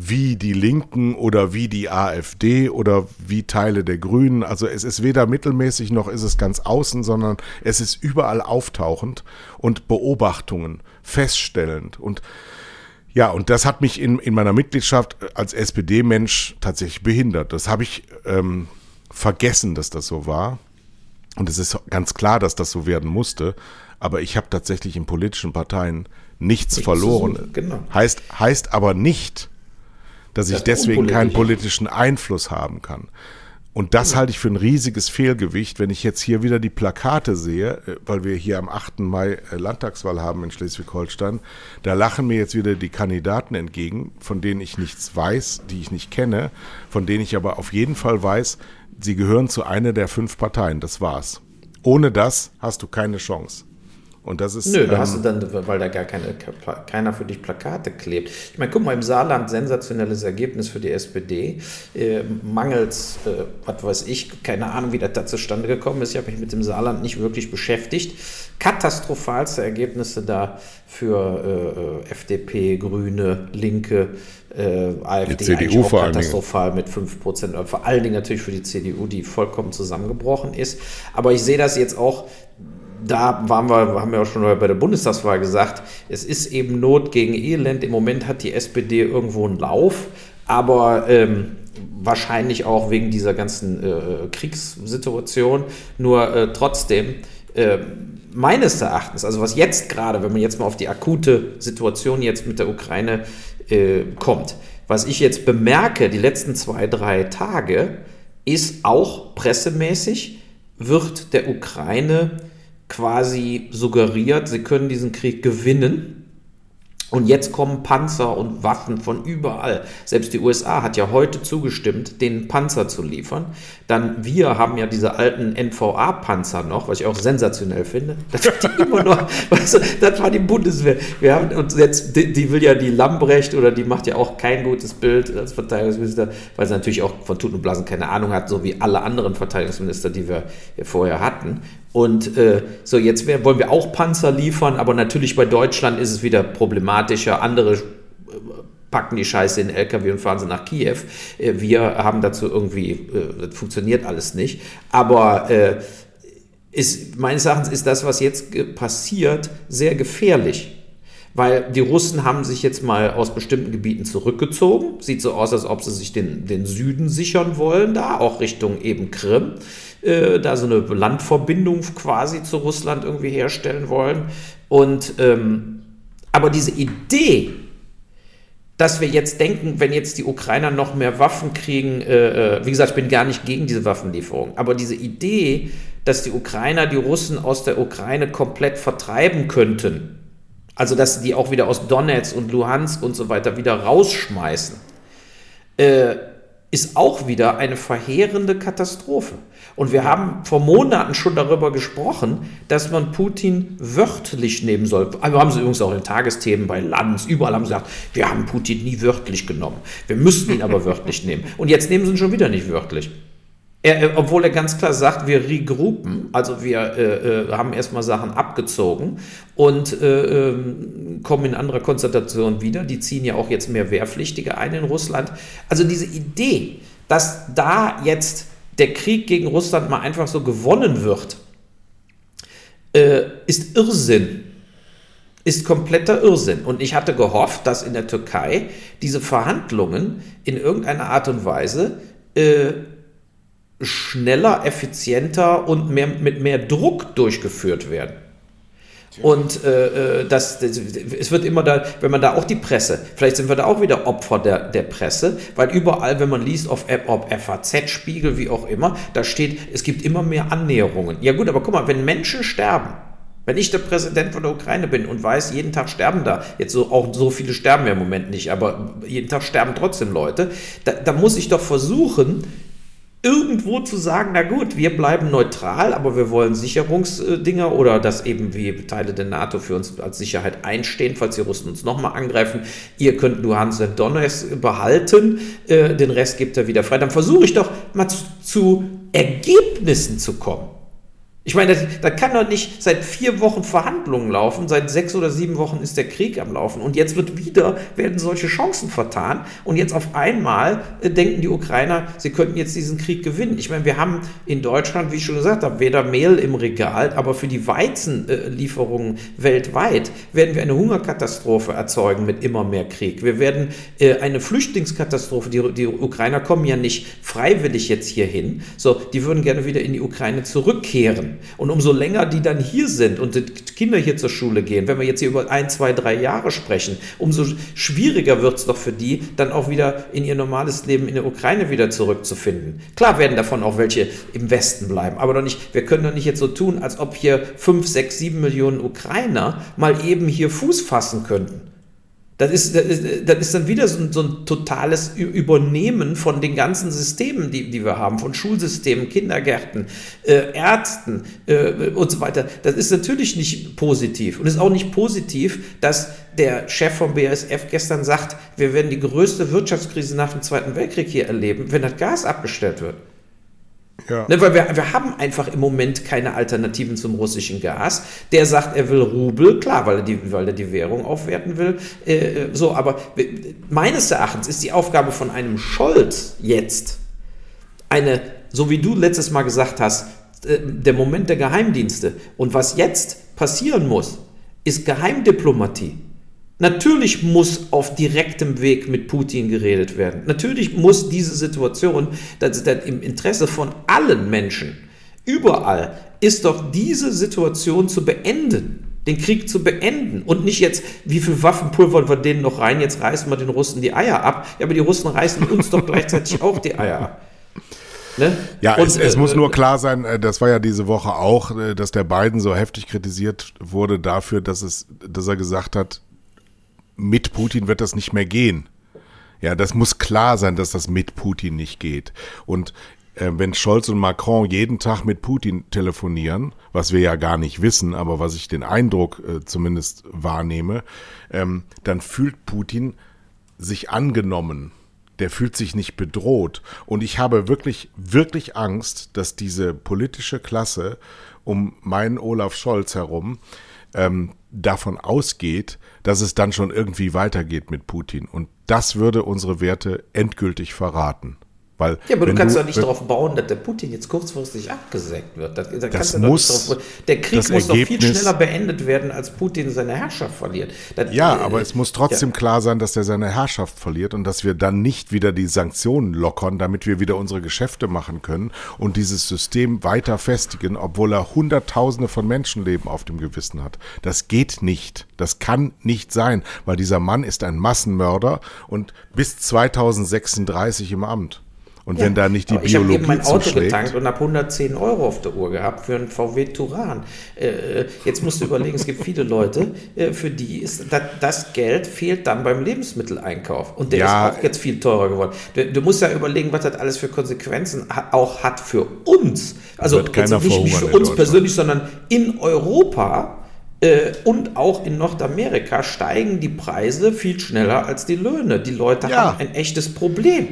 wie die Linken oder wie die AfD oder wie Teile der Grünen. Also es ist weder mittelmäßig noch ist es ganz außen, sondern es ist überall auftauchend und Beobachtungen feststellend. Und ja, und das hat mich in, in meiner Mitgliedschaft als SPD-Mensch tatsächlich behindert. Das habe ich ähm, vergessen, dass das so war. Und es ist ganz klar, dass das so werden musste. Aber ich habe tatsächlich in politischen Parteien nichts Nicht verloren. Genau. heißt, heißt aber nicht, dass ich deswegen keinen politischen Einfluss haben kann. Und das halte ich für ein riesiges Fehlgewicht, wenn ich jetzt hier wieder die Plakate sehe, äh, weil wir hier am 8. Mai äh, Landtagswahl haben in Schleswig-Holstein. Da lachen mir jetzt wieder die Kandidaten entgegen, von denen ich nichts weiß, die ich nicht kenne, von denen ich aber auf jeden Fall weiß, sie gehören zu einer der fünf Parteien. Das war's. Ohne das hast du keine Chance. Und das ist. Nö, da ähm, hast du dann, weil da gar keine, keiner für dich Plakate klebt. Ich meine, guck mal, im Saarland sensationelles Ergebnis für die SPD. Äh, mangels, äh, was weiß ich, keine Ahnung, wie das da zustande gekommen ist. Ich habe mich mit dem Saarland nicht wirklich beschäftigt. Katastrophalste Ergebnisse da für äh, FDP, Grüne, Linke, äh, AfD die CDU vor katastrophal mit 5%, vor allen Dingen natürlich für die CDU, die vollkommen zusammengebrochen ist. Aber ich sehe das jetzt auch da waren wir, haben wir auch schon bei der Bundestagswahl gesagt, es ist eben Not gegen Elend. Im Moment hat die SPD irgendwo einen Lauf, aber ähm, wahrscheinlich auch wegen dieser ganzen äh, Kriegssituation. Nur äh, trotzdem, äh, meines Erachtens, also was jetzt gerade, wenn man jetzt mal auf die akute Situation jetzt mit der Ukraine äh, kommt, was ich jetzt bemerke, die letzten zwei, drei Tage, ist auch pressemäßig, wird der Ukraine quasi suggeriert, sie können diesen Krieg gewinnen. Und jetzt kommen Panzer und Waffen von überall. Selbst die USA hat ja heute zugestimmt, den Panzer zu liefern. Dann wir haben ja diese alten NVA-Panzer noch, was ich auch sensationell finde. Das, die immer noch, weißt du, das war die Bundeswehr. Wir haben und jetzt die, die, will ja die Lambrecht oder die macht ja auch kein gutes Bild als Verteidigungsminister, weil sie natürlich auch von Tut und Blasen keine Ahnung hat, so wie alle anderen Verteidigungsminister, die wir vorher hatten. Und äh, so, jetzt wollen wir auch Panzer liefern, aber natürlich bei Deutschland ist es wieder problematischer. Andere äh, packen die Scheiße in den LKW und fahren sie nach Kiew. Äh, wir haben dazu irgendwie, äh, das funktioniert alles nicht. Aber ist, meines Erachtens ist das, was jetzt passiert, sehr gefährlich. Weil die Russen haben sich jetzt mal aus bestimmten Gebieten zurückgezogen. Sieht so aus, als ob sie sich den, den Süden sichern wollen, da auch Richtung eben Krim äh, da so eine Landverbindung quasi zu Russland irgendwie herstellen wollen. Und ähm, aber diese Idee, dass wir jetzt denken, wenn jetzt die Ukrainer noch mehr Waffen kriegen, äh, äh, wie gesagt, ich bin gar nicht gegen diese Waffenlieferung, aber diese Idee, dass die Ukrainer die Russen aus der Ukraine komplett vertreiben könnten, also dass sie die auch wieder aus Donetsk und Luhansk und so weiter wieder rausschmeißen, äh, ist auch wieder eine verheerende Katastrophe. Und wir haben vor Monaten schon darüber gesprochen, dass man Putin wörtlich nehmen soll. Wir haben sie übrigens auch in Tagesthemen bei Lanz, überall haben sie gesagt, wir haben Putin nie wörtlich genommen. Wir müssten ihn aber wörtlich nehmen. Und jetzt nehmen sie ihn schon wieder nicht wörtlich. Er, obwohl er ganz klar sagt, wir regroupen, also wir äh, äh, haben erstmal Sachen abgezogen und äh, äh, kommen in anderer Konzentration wieder. Die ziehen ja auch jetzt mehr Wehrpflichtige ein in Russland. Also diese Idee, dass da jetzt der Krieg gegen Russland mal einfach so gewonnen wird, äh, ist Irrsinn. Ist kompletter Irrsinn. Und ich hatte gehofft, dass in der Türkei diese Verhandlungen in irgendeiner Art und Weise äh, schneller, effizienter und mehr, mit mehr Druck durchgeführt werden. Und äh, äh, das, das, es wird immer da, wenn man da auch die Presse, vielleicht sind wir da auch wieder Opfer der, der Presse, weil überall, wenn man liest, auf, ob FAZ, Spiegel, wie auch immer, da steht, es gibt immer mehr Annäherungen. Ja gut, aber guck mal, wenn Menschen sterben, wenn ich der Präsident von der Ukraine bin und weiß, jeden Tag sterben da, jetzt so, auch so viele sterben ja im Moment nicht, aber jeden Tag sterben trotzdem Leute, da, da muss ich doch versuchen, irgendwo zu sagen, na gut, wir bleiben neutral, aber wir wollen Sicherungsdinger oder dass eben wie Teile der NATO für uns als Sicherheit einstehen, falls die Russen uns nochmal angreifen. Ihr könnt Luhansk und Donetsk behalten, äh, den Rest gibt er wieder frei. Dann versuche ich doch mal zu, zu Ergebnissen zu kommen. Ich meine, da kann doch nicht seit vier Wochen Verhandlungen laufen, seit sechs oder sieben Wochen ist der Krieg am Laufen und jetzt wird wieder, werden solche Chancen vertan und jetzt auf einmal äh, denken die Ukrainer, sie könnten jetzt diesen Krieg gewinnen. Ich meine, wir haben in Deutschland, wie ich schon gesagt habe, weder Mehl im Regal, aber für die Weizenlieferungen äh, weltweit werden wir eine Hungerkatastrophe erzeugen mit immer mehr Krieg. Wir werden äh, eine Flüchtlingskatastrophe, die, die Ukrainer kommen ja nicht freiwillig jetzt hierhin, so, die würden gerne wieder in die Ukraine zurückkehren. Und umso länger die dann hier sind und die Kinder hier zur Schule gehen, wenn wir jetzt hier über ein, zwei, drei Jahre sprechen, umso schwieriger wird es doch für die, dann auch wieder in ihr normales Leben in der Ukraine wieder zurückzufinden. Klar werden davon auch welche im Westen bleiben, aber doch nicht, wir können doch nicht jetzt so tun, als ob hier fünf, sechs, sieben Millionen Ukrainer mal eben hier Fuß fassen könnten. Das ist, das ist, das ist dann wieder so ein, so ein, totales Übernehmen von den ganzen Systemen, die, die wir haben, von Schulsystemen, Kindergärten, äh, Ärzten äh, und so weiter. Das ist natürlich nicht positiv. Und es ist auch nicht positiv, dass der Chef vom BASF gestern sagt, wir werden die größte Wirtschaftskrise nach dem Zweiten Weltkrieg hier erleben, wenn das Gas abgestellt wird. Ja. Ne, weil wir, wir haben einfach im Moment keine Alternativen zum russischen Gas. Der sagt, er will Rubel, klar, weil er die, weil er die Währung aufwerten will. Äh, äh so, aber meines Erachtens ist die Aufgabe von einem Scholz jetzt eine, so wie du letztes Mal gesagt hast, äh, der Moment der Geheimdienste. Und was jetzt passieren muss, ist Geheimdiplomatie. Natürlich muss auf direktem Weg mit Putin geredet werden. Natürlich muss diese Situation, das, das im Interesse von allen Menschen, überall, ist doch diese Situation zu beenden den Krieg zu beenden und nicht jetzt, wie viel Waffen pulvern wir denen noch rein, jetzt reißen wir den Russen die Eier ab. Ja, aber die Russen reißen uns doch gleichzeitig auch die Eier ab. Ne? Ja, und, es, es äh, muss nur klar sein, äh, das war ja diese Woche auch, äh, dass der Biden so heftig kritisiert wurde dafür, dass es, dass er gesagt hat, mit Putin wird das nicht mehr gehen. Ja, das muss klar sein, dass das mit Putin nicht geht. Und äh, wenn Scholz und Macron jeden Tag mit Putin telefonieren, was wir ja gar nicht wissen, aber was ich den Eindruck äh, zumindest wahrnehme, ähm, dann fühlt Putin sich angenommen. Der fühlt sich nicht bedroht. Und ich habe wirklich, wirklich Angst, dass diese politische Klasse um meinen Olaf Scholz herum ähm, davon ausgeht, dass es dann schon irgendwie weitergeht mit Putin. Und das würde unsere Werte endgültig verraten. Weil, ja, aber du kannst doch nicht darauf bauen, dass der Putin jetzt kurzfristig abgesägt wird. Da, da das muss, drauf, der Krieg muss doch viel schneller beendet werden, als Putin seine Herrschaft verliert. Das, ja, äh, aber es muss trotzdem ja. klar sein, dass er seine Herrschaft verliert und dass wir dann nicht wieder die Sanktionen lockern, damit wir wieder unsere Geschäfte machen können und dieses System weiter festigen, obwohl er Hunderttausende von Menschenleben auf dem Gewissen hat. Das geht nicht. Das kann nicht sein, weil dieser Mann ist ein Massenmörder und bis 2036 im Amt. Und ja, wenn da nicht die Biologie Ich habe eben mein Auto getankt und habe 110 Euro auf der Uhr gehabt für einen VW Turan. Äh, jetzt musst du überlegen, es gibt viele Leute, äh, für die ist das, das, Geld fehlt dann beim Lebensmitteleinkauf. Und der ja, ist auch jetzt viel teurer geworden. Du, du, musst ja überlegen, was das alles für Konsequenzen auch hat für uns. Also nicht, nicht für uns persönlich, sondern in Europa. Äh, und auch in Nordamerika steigen die Preise viel schneller als die Löhne. Die Leute ja. haben ein echtes Problem.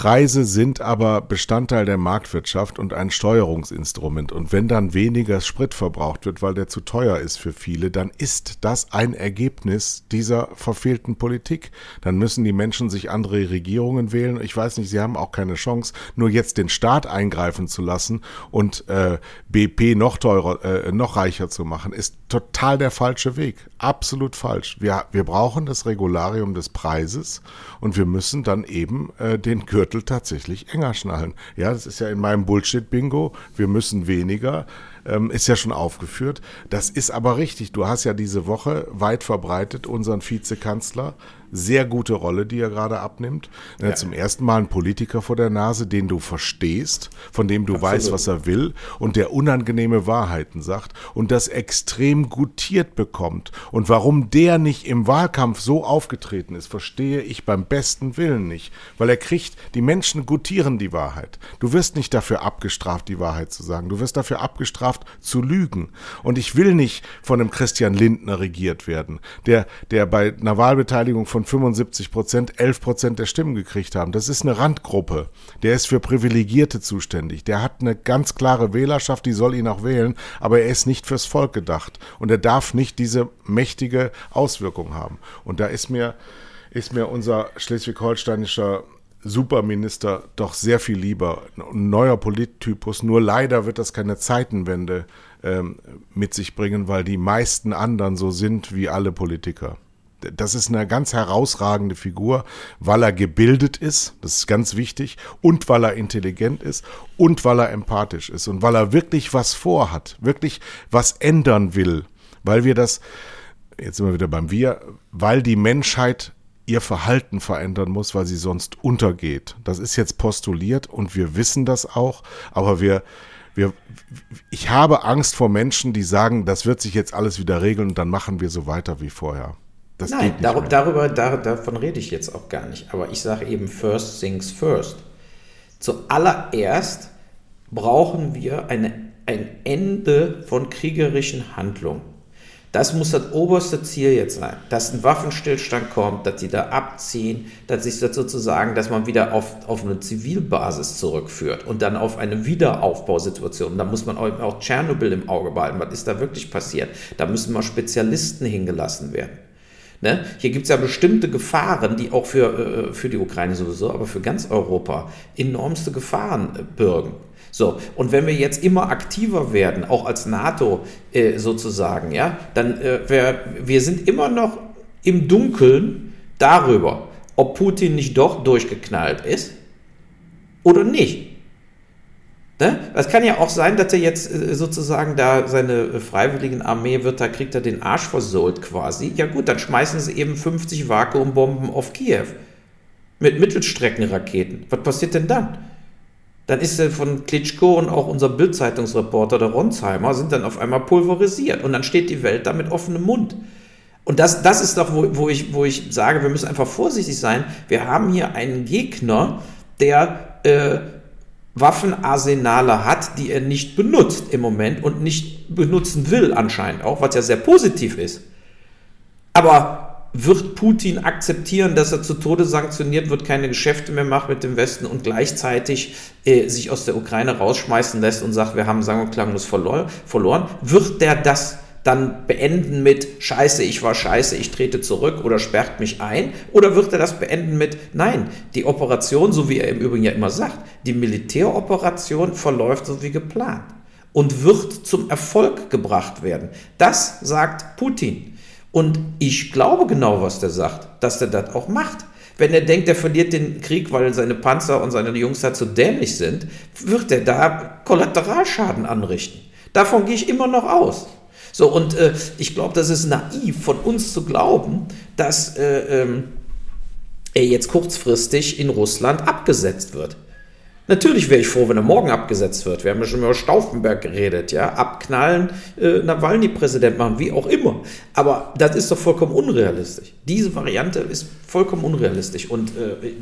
Preise sind aber Bestandteil der Marktwirtschaft und ein Steuerungsinstrument. Und wenn dann weniger Sprit verbraucht wird, weil der zu teuer ist für viele, dann ist das ein Ergebnis dieser verfehlten Politik. Dann müssen die Menschen sich andere Regierungen wählen. Ich weiß nicht, sie haben auch keine Chance, nur jetzt den Staat eingreifen zu lassen und äh, BP noch teurer, äh, noch reicher zu machen, ist total der falsche Weg. Absolut falsch. Wir, wir brauchen das Regularium des Preises und wir müssen dann eben äh, den Gürtel tatsächlich enger schnallen. Ja, das ist ja in meinem Bullshit-Bingo. Wir müssen weniger. Ähm, ist ja schon aufgeführt. Das ist aber richtig. Du hast ja diese Woche weit verbreitet unseren Vizekanzler sehr gute Rolle, die er gerade abnimmt. Ja. Zum ersten Mal ein Politiker vor der Nase, den du verstehst, von dem du Absolut. weißt, was er will und der unangenehme Wahrheiten sagt und das extrem gutiert bekommt. Und warum der nicht im Wahlkampf so aufgetreten ist, verstehe ich beim besten Willen nicht. Weil er kriegt, die Menschen gutieren die Wahrheit. Du wirst nicht dafür abgestraft, die Wahrheit zu sagen. Du wirst dafür abgestraft, zu lügen. Und ich will nicht von einem Christian Lindner regiert werden, der, der bei einer Wahlbeteiligung von von 75 Prozent 11 Prozent der Stimmen gekriegt haben. Das ist eine Randgruppe. Der ist für Privilegierte zuständig. Der hat eine ganz klare Wählerschaft, die soll ihn auch wählen, aber er ist nicht fürs Volk gedacht. Und er darf nicht diese mächtige Auswirkung haben. Und da ist mir, ist mir unser schleswig-holsteinischer Superminister doch sehr viel lieber. Ein neuer Polittypus. Nur leider wird das keine Zeitenwende ähm, mit sich bringen, weil die meisten anderen so sind wie alle Politiker das ist eine ganz herausragende Figur, weil er gebildet ist, das ist ganz wichtig, und weil er intelligent ist und weil er empathisch ist und weil er wirklich was vorhat, wirklich was ändern will, weil wir das, jetzt sind wir wieder beim Wir, weil die Menschheit ihr Verhalten verändern muss, weil sie sonst untergeht. Das ist jetzt postuliert und wir wissen das auch, aber wir, wir, ich habe Angst vor Menschen, die sagen, das wird sich jetzt alles wieder regeln und dann machen wir so weiter wie vorher. Das Nein, dar darüber, dar davon rede ich jetzt auch gar nicht. Aber ich sage eben first things first. Zuallererst brauchen wir eine, ein Ende von kriegerischen Handlungen. Das muss das oberste Ziel jetzt sein, dass ein Waffenstillstand kommt, dass die da abziehen, dass sich das sozusagen, dass man wieder auf, auf eine Zivilbasis zurückführt und dann auf eine Wiederaufbausituation. Da muss man auch Tschernobyl im Auge behalten. Was ist da wirklich passiert? Da müssen mal Spezialisten hingelassen werden. Ne? Hier gibt es ja bestimmte Gefahren, die auch für, äh, für die Ukraine sowieso, aber für ganz Europa enormste Gefahren äh, bürgen. So, und wenn wir jetzt immer aktiver werden, auch als NATO äh, sozusagen, ja, dann äh, wir, wir sind immer noch im Dunkeln darüber, ob Putin nicht doch durchgeknallt ist oder nicht. Ne? Es kann ja auch sein, dass er jetzt äh, sozusagen da seine freiwilligen Armee wird, da kriegt er den Arsch versohlt quasi. Ja gut, dann schmeißen sie eben 50 Vakuumbomben auf Kiew mit Mittelstreckenraketen. Was passiert denn dann? dann ist er von Klitschko und auch unser Bildzeitungsreporter, der Ronsheimer, sind dann auf einmal pulverisiert. Und dann steht die Welt da mit offenem Mund. Und das, das ist doch, wo, wo, ich, wo ich sage, wir müssen einfach vorsichtig sein. Wir haben hier einen Gegner, der äh, Waffenarsenale hat, die er nicht benutzt im Moment und nicht benutzen will anscheinend auch, was ja sehr positiv ist. Aber wird Putin akzeptieren, dass er zu Tode sanktioniert wird, keine Geschäfte mehr macht mit dem Westen und gleichzeitig äh, sich aus der Ukraine rausschmeißen lässt und sagt, wir haben sang- und klanglos verloren, verloren? Wird der das dann beenden mit Scheiße, ich war scheiße, ich trete zurück oder sperrt mich ein? Oder wird er das beenden mit Nein, die Operation, so wie er im Übrigen ja immer sagt, die Militäroperation verläuft so wie geplant und wird zum Erfolg gebracht werden? Das sagt Putin. Und ich glaube genau, was der sagt, dass der das auch macht. Wenn er denkt, er verliert den Krieg, weil seine Panzer und seine Jungs da zu dämlich sind, wird er da Kollateralschaden anrichten. Davon gehe ich immer noch aus. So, und äh, ich glaube, das ist naiv von uns zu glauben, dass äh, ähm, er jetzt kurzfristig in Russland abgesetzt wird. Natürlich wäre ich froh, wenn er morgen abgesetzt wird. Wir haben ja schon über Stauffenberg geredet, ja. Abknallen, äh, Nawalny Präsident machen, wie auch immer. Aber das ist doch vollkommen unrealistisch. Diese Variante ist vollkommen unrealistisch. Und, äh,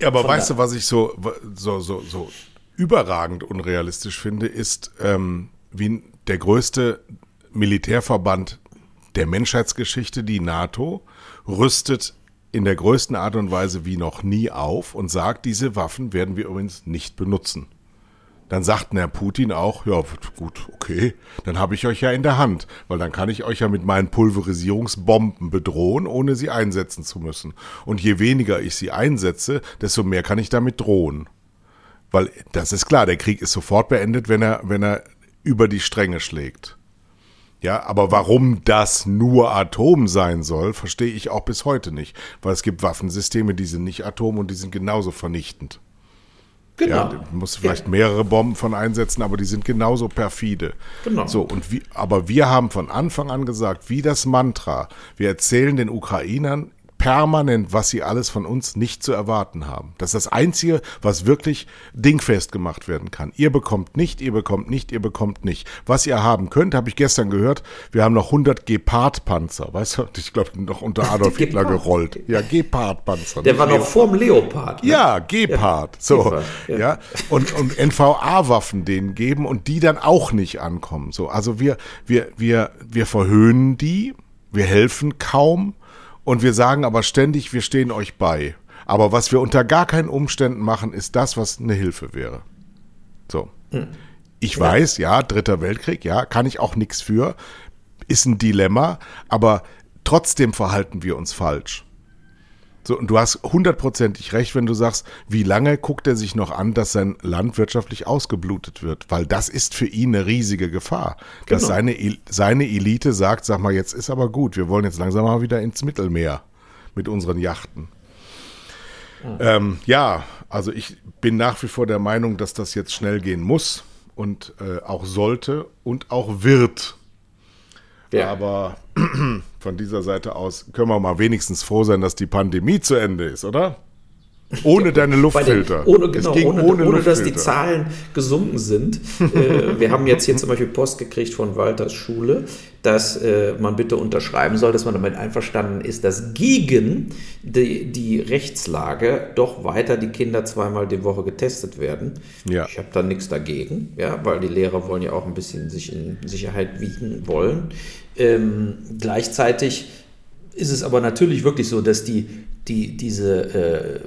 ja, aber weißt du, was ich so, so, so, so überragend unrealistisch finde, ist, ähm, wie der größte Militärverband der Menschheitsgeschichte, die NATO, rüstet in der größten Art und Weise wie noch nie auf und sagt, diese Waffen werden wir übrigens nicht benutzen. Dann sagt Herr Putin auch, ja gut, okay, dann habe ich euch ja in der Hand, weil dann kann ich euch ja mit meinen Pulverisierungsbomben bedrohen, ohne sie einsetzen zu müssen. Und je weniger ich sie einsetze, desto mehr kann ich damit drohen. Weil das ist klar, der Krieg ist sofort beendet, wenn er, wenn er über die Stränge schlägt. Ja, aber warum das nur Atom sein soll, verstehe ich auch bis heute nicht. Weil es gibt Waffensysteme, die sind nicht Atom und die sind genauso vernichtend. Genau. Ja, du musst vielleicht mehrere Bomben von einsetzen, aber die sind genauso perfide. Genau. So, und wie, aber wir haben von Anfang an gesagt, wie das Mantra, wir erzählen den Ukrainern, permanent, was sie alles von uns nicht zu erwarten haben. Das ist das Einzige, was wirklich dingfest gemacht werden kann. Ihr bekommt nicht, ihr bekommt nicht, ihr bekommt nicht. Was ihr haben könnt, habe ich gestern gehört, wir haben noch 100 Gepard-Panzer. Weißt du, ich glaube, noch unter Adolf Hitler gerollt. Ja, Gepard-Panzer. Der war noch vorm Leopard. Ne? Ja, Gepard. Ja. So, Gepard, ja. ja. Und, und NVA-Waffen denen geben und die dann auch nicht ankommen. So, also wir, wir, wir, wir verhöhnen die, wir helfen kaum und wir sagen aber ständig, wir stehen euch bei. Aber was wir unter gar keinen Umständen machen, ist das, was eine Hilfe wäre. So. Hm. Ich ja. weiß, ja, Dritter Weltkrieg, ja, kann ich auch nichts für. Ist ein Dilemma, aber trotzdem verhalten wir uns falsch. So, und du hast hundertprozentig recht, wenn du sagst, wie lange guckt er sich noch an, dass sein Land wirtschaftlich ausgeblutet wird? Weil das ist für ihn eine riesige Gefahr. Genau. Dass seine, seine Elite sagt, sag mal, jetzt ist aber gut, wir wollen jetzt langsam mal wieder ins Mittelmeer mit unseren Yachten. Mhm. Ähm, ja, also ich bin nach wie vor der Meinung, dass das jetzt schnell gehen muss und äh, auch sollte und auch wird. Ja. Aber von dieser Seite aus können wir mal wenigstens froh sein, dass die Pandemie zu Ende ist, oder? Ohne deine Luftfilter. Den, ohne, genau, ohne, ohne, ohne dass die Zahlen gesunken sind. äh, wir haben jetzt hier zum Beispiel Post gekriegt von Walters Schule, dass äh, man bitte unterschreiben soll, dass man damit einverstanden ist, dass gegen die, die Rechtslage doch weiter die Kinder zweimal die Woche getestet werden. Ja. Ich habe da nichts dagegen, ja, weil die Lehrer wollen ja auch ein bisschen sich in Sicherheit wiegen wollen. Ähm, gleichzeitig ist es aber natürlich wirklich so, dass die, die, diese,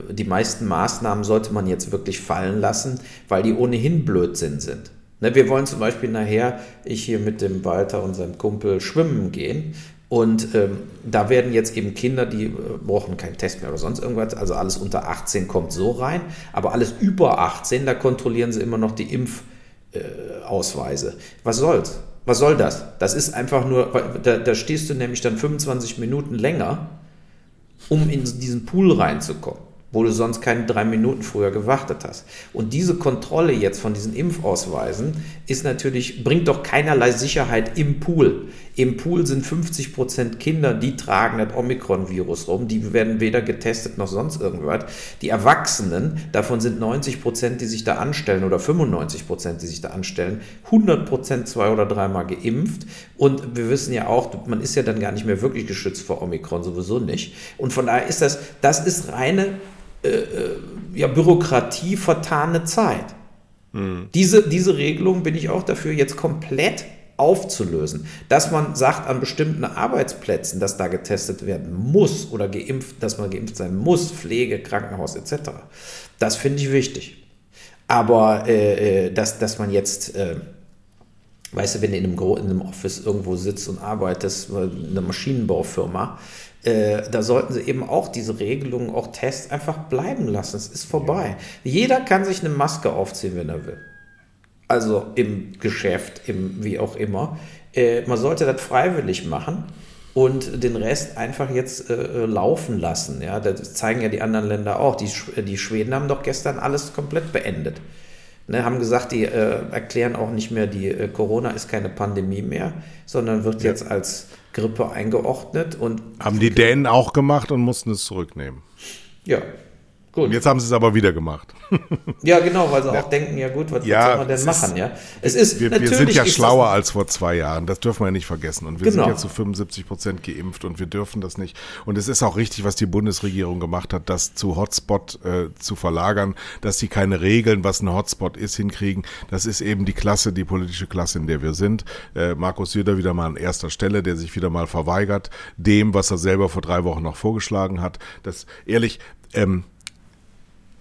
äh, die meisten Maßnahmen sollte man jetzt wirklich fallen lassen, weil die ohnehin Blödsinn sind. Ne, wir wollen zum Beispiel nachher, ich hier mit dem Walter und seinem Kumpel schwimmen gehen. Und ähm, da werden jetzt eben Kinder, die äh, brauchen keinen Test mehr oder sonst irgendwas, also alles unter 18 kommt so rein, aber alles über 18, da kontrollieren sie immer noch die Impfausweise. Äh, Was soll's? Was soll das? Das ist einfach nur, da, da stehst du nämlich dann 25 Minuten länger, um in diesen Pool reinzukommen wo du sonst keine drei Minuten früher gewartet hast. Und diese Kontrolle jetzt von diesen Impfausweisen ist natürlich, bringt doch keinerlei Sicherheit im Pool. Im Pool sind 50 Prozent Kinder, die tragen das Omikron-Virus rum, die werden weder getestet noch sonst irgendwas. Die Erwachsenen, davon sind 90 Prozent, die sich da anstellen oder 95 Prozent, die sich da anstellen, 100 Prozent zwei oder dreimal geimpft. Und wir wissen ja auch, man ist ja dann gar nicht mehr wirklich geschützt vor Omikron, sowieso nicht. Und von daher ist das, das ist reine äh, äh, ja, Bürokratie vertane Zeit. Mhm. Diese, diese Regelung bin ich auch dafür, jetzt komplett aufzulösen. Dass man sagt, an bestimmten Arbeitsplätzen, dass da getestet werden muss oder geimpft, dass man geimpft sein muss, Pflege, Krankenhaus etc. Das finde ich wichtig. Aber äh, äh, dass, dass man jetzt, äh, weißt du, wenn du in einem, in einem Office irgendwo sitzt und arbeitest, in einer Maschinenbaufirma, äh, da sollten sie eben auch diese Regelungen, auch Tests einfach bleiben lassen. Es ist vorbei. Ja. Jeder kann sich eine Maske aufziehen, wenn er will. Also im Geschäft, im wie auch immer. Äh, man sollte das freiwillig machen und den Rest einfach jetzt äh, laufen lassen. Ja, das zeigen ja die anderen Länder auch. Die, die Schweden haben doch gestern alles komplett beendet. Ne, haben gesagt, die äh, erklären auch nicht mehr, die äh, Corona ist keine Pandemie mehr, sondern wird ja. jetzt als Grippe eingeordnet. Und haben die Dänen auch gemacht und mussten es zurücknehmen. Ja, Gut. Jetzt haben sie es aber wieder gemacht. Ja, genau, weil sie ja. auch denken, ja gut, was, ja, soll man denn machen? Ist, ja? es ist, wir, wir sind ja schlauer als vor zwei Jahren, das dürfen wir ja nicht vergessen. Und wir genau. sind ja zu 75 Prozent geimpft und wir dürfen das nicht. Und es ist auch richtig, was die Bundesregierung gemacht hat, das zu Hotspot äh, zu verlagern, dass sie keine Regeln, was ein Hotspot ist, hinkriegen. Das ist eben die Klasse, die politische Klasse, in der wir sind. Äh, Markus Söder wieder mal an erster Stelle, der sich wieder mal verweigert, dem, was er selber vor drei Wochen noch vorgeschlagen hat. Das ehrlich, ähm,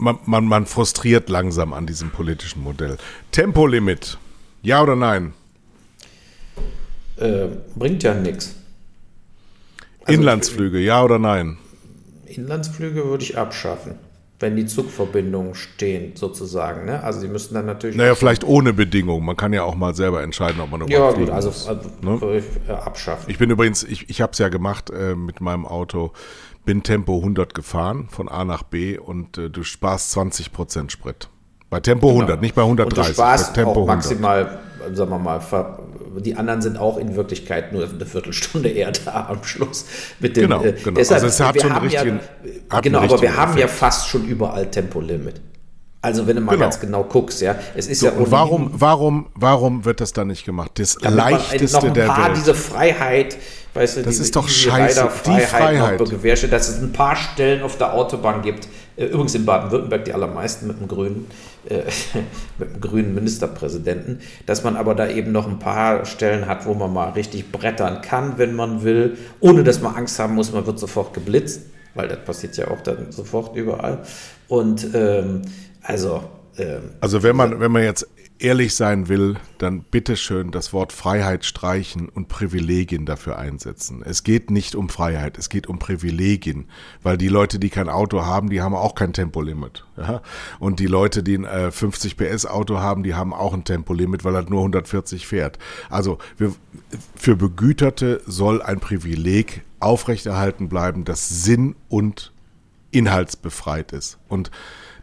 man, man, man frustriert langsam an diesem politischen Modell. Tempolimit, ja oder nein? Äh, bringt ja nichts. Also Inlandsflüge, ja oder nein? Inlandsflüge würde ich abschaffen, wenn die Zugverbindungen stehen, sozusagen. Ne? Also die müssten dann natürlich. Naja, vielleicht ohne Bedingungen. Man kann ja auch mal selber entscheiden, ob man überhaupt Ja, gut, also, also ne? Äh, abschaffen. Ich bin übrigens, ich, ich habe es ja gemacht äh, mit meinem Auto bin Tempo 100 gefahren von A nach B und äh, du sparst 20 Prozent Sprit. Bei Tempo genau. 100, nicht bei 130. Und du sparst Tempo auch maximal, 100. sagen wir mal, die anderen sind auch in Wirklichkeit nur eine Viertelstunde eher da am Schluss. Mit dem, genau, äh, genau. Deshalb, also es hat schon einen richtigen, ja, Genau, aber wir haben ja fast schon überall Tempolimit. Also wenn du mal genau. ganz genau guckst, ja, es ist so, ja und warum, warum, warum wird das dann nicht gemacht? Das leichteste noch ein der paar, Welt. Diese Freiheit, weißt du, das ist doch scheiße. Die Freiheit. Gewährte, dass es ein paar Stellen auf der Autobahn gibt. Äh, übrigens in Baden-Württemberg die allermeisten mit dem grünen, äh, mit dem grünen Ministerpräsidenten, dass man aber da eben noch ein paar Stellen hat, wo man mal richtig brettern kann, wenn man will, ohne dass man Angst haben muss, man wird sofort geblitzt, weil das passiert ja auch dann sofort überall. Und ähm, also. Ähm, also wenn man, wenn man jetzt ehrlich sein will, dann bitteschön das Wort Freiheit streichen und Privilegien dafür einsetzen. Es geht nicht um Freiheit, es geht um Privilegien, weil die Leute, die kein Auto haben, die haben auch kein Tempolimit. Ja? Und die Leute, die ein äh, 50 PS Auto haben, die haben auch ein Tempolimit, weil er nur 140 fährt. Also wir, für Begüterte soll ein Privileg aufrechterhalten bleiben, das sinn- und inhaltsbefreit ist. Und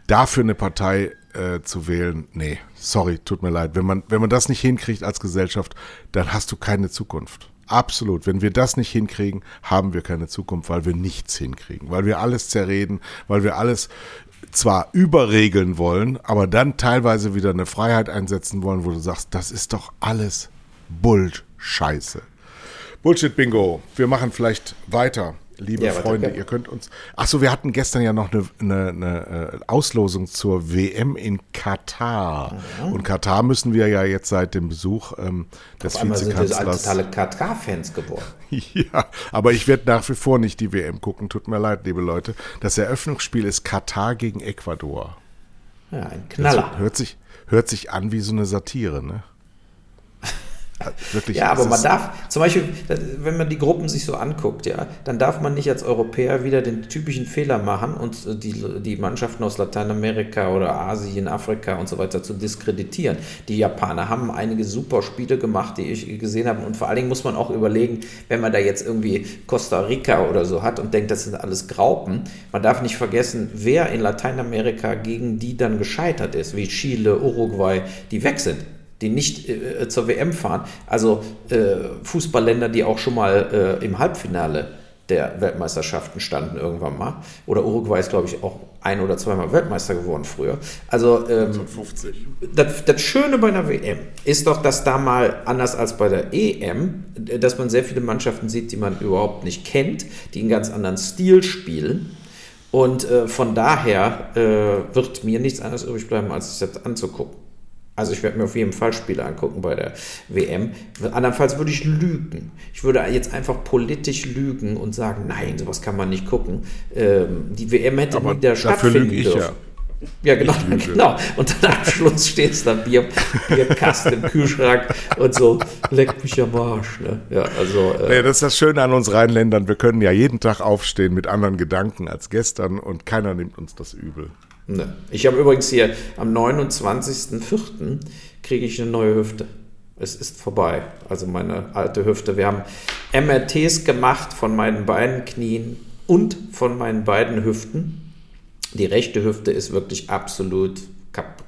dafür eine Partei äh, zu wählen, nee, sorry, tut mir leid. Wenn man, wenn man das nicht hinkriegt als Gesellschaft, dann hast du keine Zukunft. Absolut. Wenn wir das nicht hinkriegen, haben wir keine Zukunft, weil wir nichts hinkriegen, weil wir alles zerreden, weil wir alles zwar überregeln wollen, aber dann teilweise wieder eine Freiheit einsetzen wollen, wo du sagst, das ist doch alles Bullscheiße. Bullshit Bingo. Wir machen vielleicht weiter. Liebe ja, Freunde, ihr könnt uns. Achso, wir hatten gestern ja noch eine, eine, eine äh, Auslosung zur WM in Katar. Mhm. Und Katar müssen wir ja jetzt seit dem Besuch ähm, des Auf Vizekanzlers. Sind wir totale Katar-Fans geworden. ja, aber ich werde nach wie vor nicht die WM gucken. Tut mir leid, liebe Leute. Das Eröffnungsspiel ist Katar gegen Ecuador. Ja, ein Knaller. Das hört sich, hört sich an wie so eine Satire, ne? Wirklich, ja, aber man darf, zum Beispiel, wenn man die Gruppen sich so anguckt, ja, dann darf man nicht als Europäer wieder den typischen Fehler machen und äh, die, die Mannschaften aus Lateinamerika oder Asien, Afrika und so weiter zu diskreditieren. Die Japaner haben einige super Spiele gemacht, die ich gesehen habe. Und vor allen Dingen muss man auch überlegen, wenn man da jetzt irgendwie Costa Rica oder so hat und denkt, das sind alles Graupen, man darf nicht vergessen, wer in Lateinamerika gegen die dann gescheitert ist, wie Chile, Uruguay, die weg sind die nicht äh, zur WM fahren. Also äh, Fußballländer, die auch schon mal äh, im Halbfinale der Weltmeisterschaften standen irgendwann mal. Oder Uruguay ist, glaube ich, auch ein oder zweimal Weltmeister geworden früher. Also ähm, das, das, Schöne bei einer WM ist doch, dass da mal, anders als bei der EM, dass man sehr viele Mannschaften sieht, die man überhaupt nicht kennt, die einen ganz anderen Stil spielen. Und äh, von daher äh, wird mir nichts anderes übrig bleiben, als sich das anzugucken. Also ich werde mir auf jeden Fall Spiele angucken bei der WM. Andernfalls würde ich lügen. Ich würde jetzt einfach politisch lügen und sagen, nein, sowas kann man nicht gucken. Ähm, die WM hätte Aber wieder stattfinden dürfen. Ja. Ja, genau, genau. Und dann am Schluss steht da Bier, Bierkasten im Kühlschrank und so, leckt mich am Arsch. Ne? Ja, also, äh, ja, das ist das Schöne an uns Rheinländern. Wir können ja jeden Tag aufstehen mit anderen Gedanken als gestern und keiner nimmt uns das übel. Ne. Ich habe übrigens hier am 29.04. kriege ich eine neue Hüfte. Es ist vorbei. Also meine alte Hüfte. Wir haben MRTs gemacht von meinen beiden Knien und von meinen beiden Hüften. Die rechte Hüfte ist wirklich absolut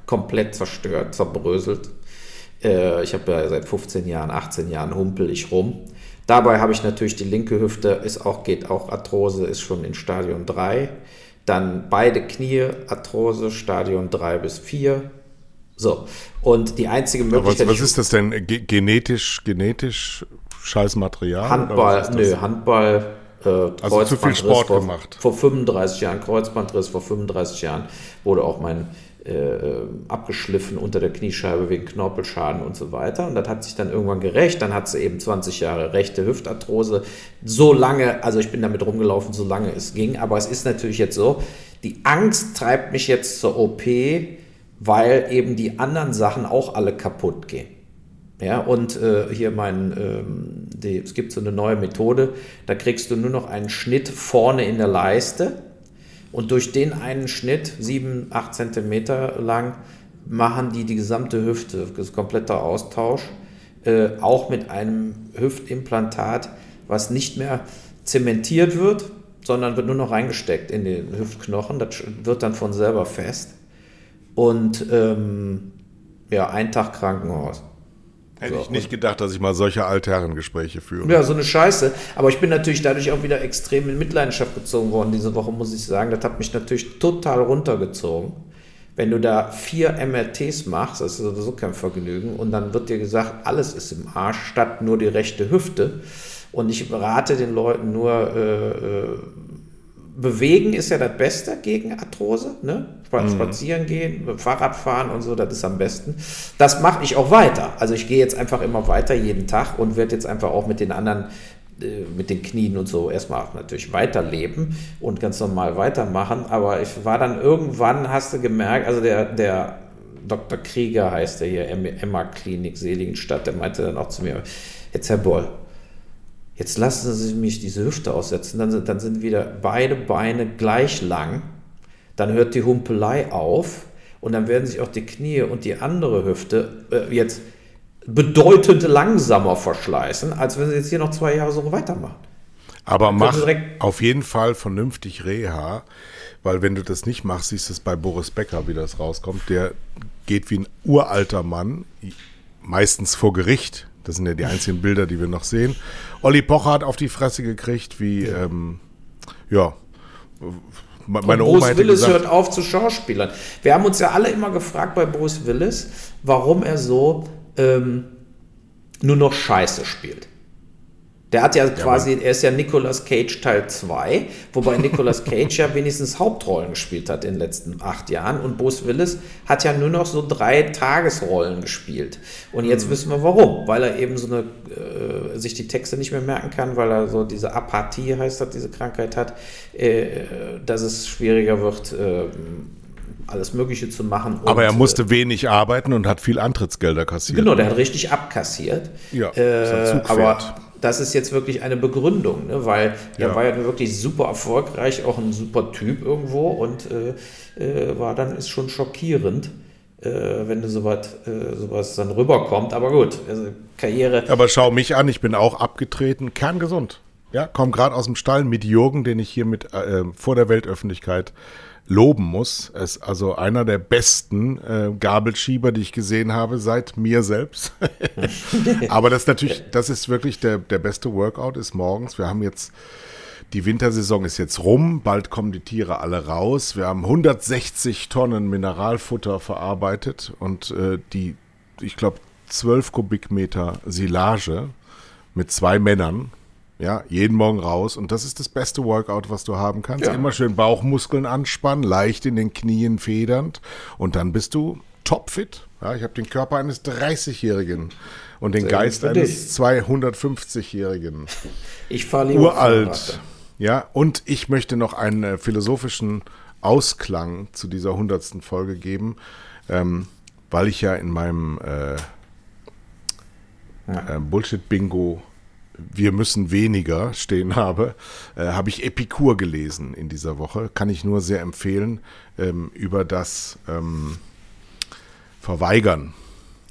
komplett zerstört, zerbröselt. Äh, ich habe ja seit 15 Jahren, 18 Jahren humpel ich rum. Dabei habe ich natürlich die linke Hüfte, ist auch, geht auch Arthrose, ist schon in Stadion 3. Dann beide Knie, Arthrose, Stadion 3 bis 4. So. Und die einzige Möglichkeit. Was, was ist das denn? genetisch, genetisch scheiß Material? Handball, nö, Handball. Äh, also zu viel Sport vor, gemacht. Vor 35 Jahren, Kreuzbandriss vor 35 Jahren wurde auch mein abgeschliffen unter der Kniescheibe wegen Knorpelschaden und so weiter. Und das hat sich dann irgendwann gerecht. Dann hat sie eben 20 Jahre rechte Hüftarthrose. So lange, also ich bin damit rumgelaufen, so lange es ging. Aber es ist natürlich jetzt so, die Angst treibt mich jetzt zur OP, weil eben die anderen Sachen auch alle kaputt gehen. Ja, und äh, hier mein, ähm, die, es gibt so eine neue Methode, da kriegst du nur noch einen Schnitt vorne in der Leiste und durch den einen Schnitt, 7, 8 Zentimeter lang, machen die die gesamte Hüfte, das komplette Austausch, äh, auch mit einem Hüftimplantat, was nicht mehr zementiert wird, sondern wird nur noch reingesteckt in den Hüftknochen. Das wird dann von selber fest. Und ähm, ja, ein Tag Krankenhaus. Hätte so, ich nicht gedacht, dass ich mal solche Altherrengespräche führe. Ja, so eine Scheiße. Aber ich bin natürlich dadurch auch wieder extrem in Mitleidenschaft gezogen worden diese Woche, muss ich sagen. Das hat mich natürlich total runtergezogen. Wenn du da vier MRTs machst, das ist sowieso kein Vergnügen, und dann wird dir gesagt, alles ist im Arsch, statt nur die rechte Hüfte. Und ich rate den Leuten nur, äh, äh Bewegen ist ja das Beste gegen Arthrose. Ne? Mhm. Spazieren gehen, Fahrrad fahren und so, das ist am besten. Das mache ich auch weiter. Also ich gehe jetzt einfach immer weiter jeden Tag und werde jetzt einfach auch mit den anderen, äh, mit den Knien und so erstmal natürlich weiterleben und ganz normal weitermachen. Aber ich war dann irgendwann, hast du gemerkt, also der, der Dr. Krieger heißt der hier, Emma Klinik Seligenstadt, der meinte dann auch zu mir, jetzt Herr Boll, Jetzt lassen Sie mich diese Hüfte aussetzen, dann sind, dann sind wieder beide Beine gleich lang. Dann hört die Humpelei auf und dann werden sich auch die Knie und die andere Hüfte äh, jetzt bedeutend langsamer verschleißen, als wenn sie jetzt hier noch zwei Jahre so weitermachen. Aber mach auf jeden Fall vernünftig Reha, weil wenn du das nicht machst, siehst du es bei Boris Becker, wie das rauskommt. Der geht wie ein uralter Mann, meistens vor Gericht das sind ja die einzigen Bilder, die wir noch sehen. Olli Pocher hat auf die Fresse gekriegt, wie, ähm, ja, meine Bruce Oma hätte Willis gesagt, hört auf zu Schauspielern. Wir haben uns ja alle immer gefragt bei Bruce Willis, warum er so ähm, nur noch Scheiße spielt. Der hat ja quasi, er ist ja Nicolas Cage Teil 2, wobei Nicolas Cage ja wenigstens Hauptrollen gespielt hat in den letzten acht Jahren und Bruce Willis hat ja nur noch so drei Tagesrollen gespielt. Und jetzt wissen wir warum, weil er eben so eine, äh, sich die Texte nicht mehr merken kann, weil er so diese Apathie heißt das, diese Krankheit hat, äh, dass es schwieriger wird, äh, alles Mögliche zu machen. Und, aber er äh, musste wenig arbeiten und hat viel Antrittsgelder kassiert. Genau, der hat richtig abkassiert. Ja, äh, aber das ist jetzt wirklich eine Begründung, ne? weil er Ja. war ja wirklich super erfolgreich, auch ein super Typ irgendwo und äh, äh, war dann ist schon schockierend, äh, wenn du sowas, äh, sowas dann rüberkommt. Aber gut, also Karriere. Aber schau mich an, ich bin auch abgetreten, kerngesund. Ja, komm gerade aus dem Stall mit Jürgen, den ich hier mit äh, vor der Weltöffentlichkeit loben muss. Er ist also einer der besten äh, Gabelschieber, die ich gesehen habe, seit mir selbst. Aber das ist natürlich, das ist wirklich der, der beste Workout ist morgens. Wir haben jetzt die Wintersaison ist jetzt rum, bald kommen die Tiere alle raus. Wir haben 160 Tonnen Mineralfutter verarbeitet und äh, die, ich glaube, 12 Kubikmeter Silage mit zwei Männern. Ja, jeden Morgen raus. Und das ist das beste Workout, was du haben kannst. Ja. Immer schön Bauchmuskeln anspannen, leicht in den Knien federnd. Und dann bist du topfit. Ja, ich habe den Körper eines 30-Jährigen und den Sehr Geist eines 250-Jährigen Ich fahre lieber uralt. Fahrrad. Ja, und ich möchte noch einen äh, philosophischen Ausklang zu dieser hundertsten Folge geben, ähm, weil ich ja in meinem äh, äh, Bullshit-Bingo wir müssen weniger stehen habe, äh, habe ich Epikur gelesen in dieser Woche. Kann ich nur sehr empfehlen ähm, über das ähm, Verweigern.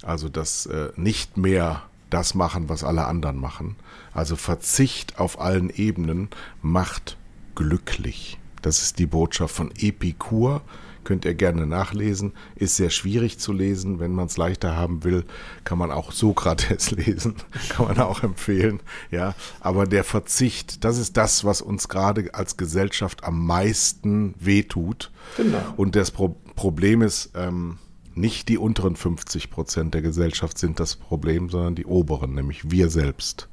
Also das äh, nicht mehr das machen, was alle anderen machen. Also Verzicht auf allen Ebenen macht glücklich. Das ist die Botschaft von Epikur. Könnt ihr gerne nachlesen. Ist sehr schwierig zu lesen. Wenn man es leichter haben will, kann man auch Sokrates lesen. kann man auch empfehlen. Ja, aber der Verzicht, das ist das, was uns gerade als Gesellschaft am meisten wehtut. Genau. Und das Pro Problem ist, ähm, nicht die unteren 50 Prozent der Gesellschaft sind das Problem, sondern die oberen, nämlich wir selbst,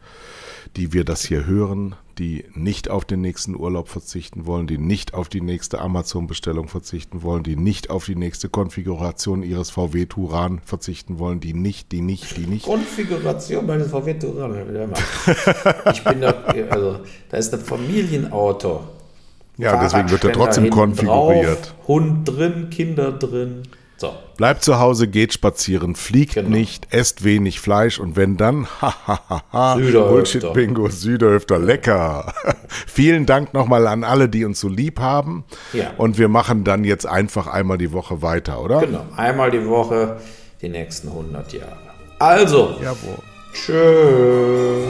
die wir das hier hören, die nicht auf den nächsten Urlaub verzichten wollen, die nicht auf die nächste Amazon-Bestellung verzichten wollen, die nicht auf die nächste Konfiguration ihres VW Turan verzichten wollen, die nicht, die nicht, die nicht. Konfiguration meines VW Touran. Ich bin da, also, da ist ein Familienauto. Ja, deswegen wird er trotzdem konfiguriert. Drauf, Hund drin, Kinder drin. Bleibt zu Hause, geht spazieren, fliegt Genau. nicht, esst wenig Fleisch und wenn dann, hahaha, Süderhöfter. Bullshit-Bingo, Süderhöfter, lecker. Vielen Dank nochmal an alle, die uns so lieb haben. Ja. Und wir machen dann jetzt einfach einmal die Woche weiter, oder? Genau. Einmal die Woche die nächsten 100 Jahre. Also, Jawohl. tschö.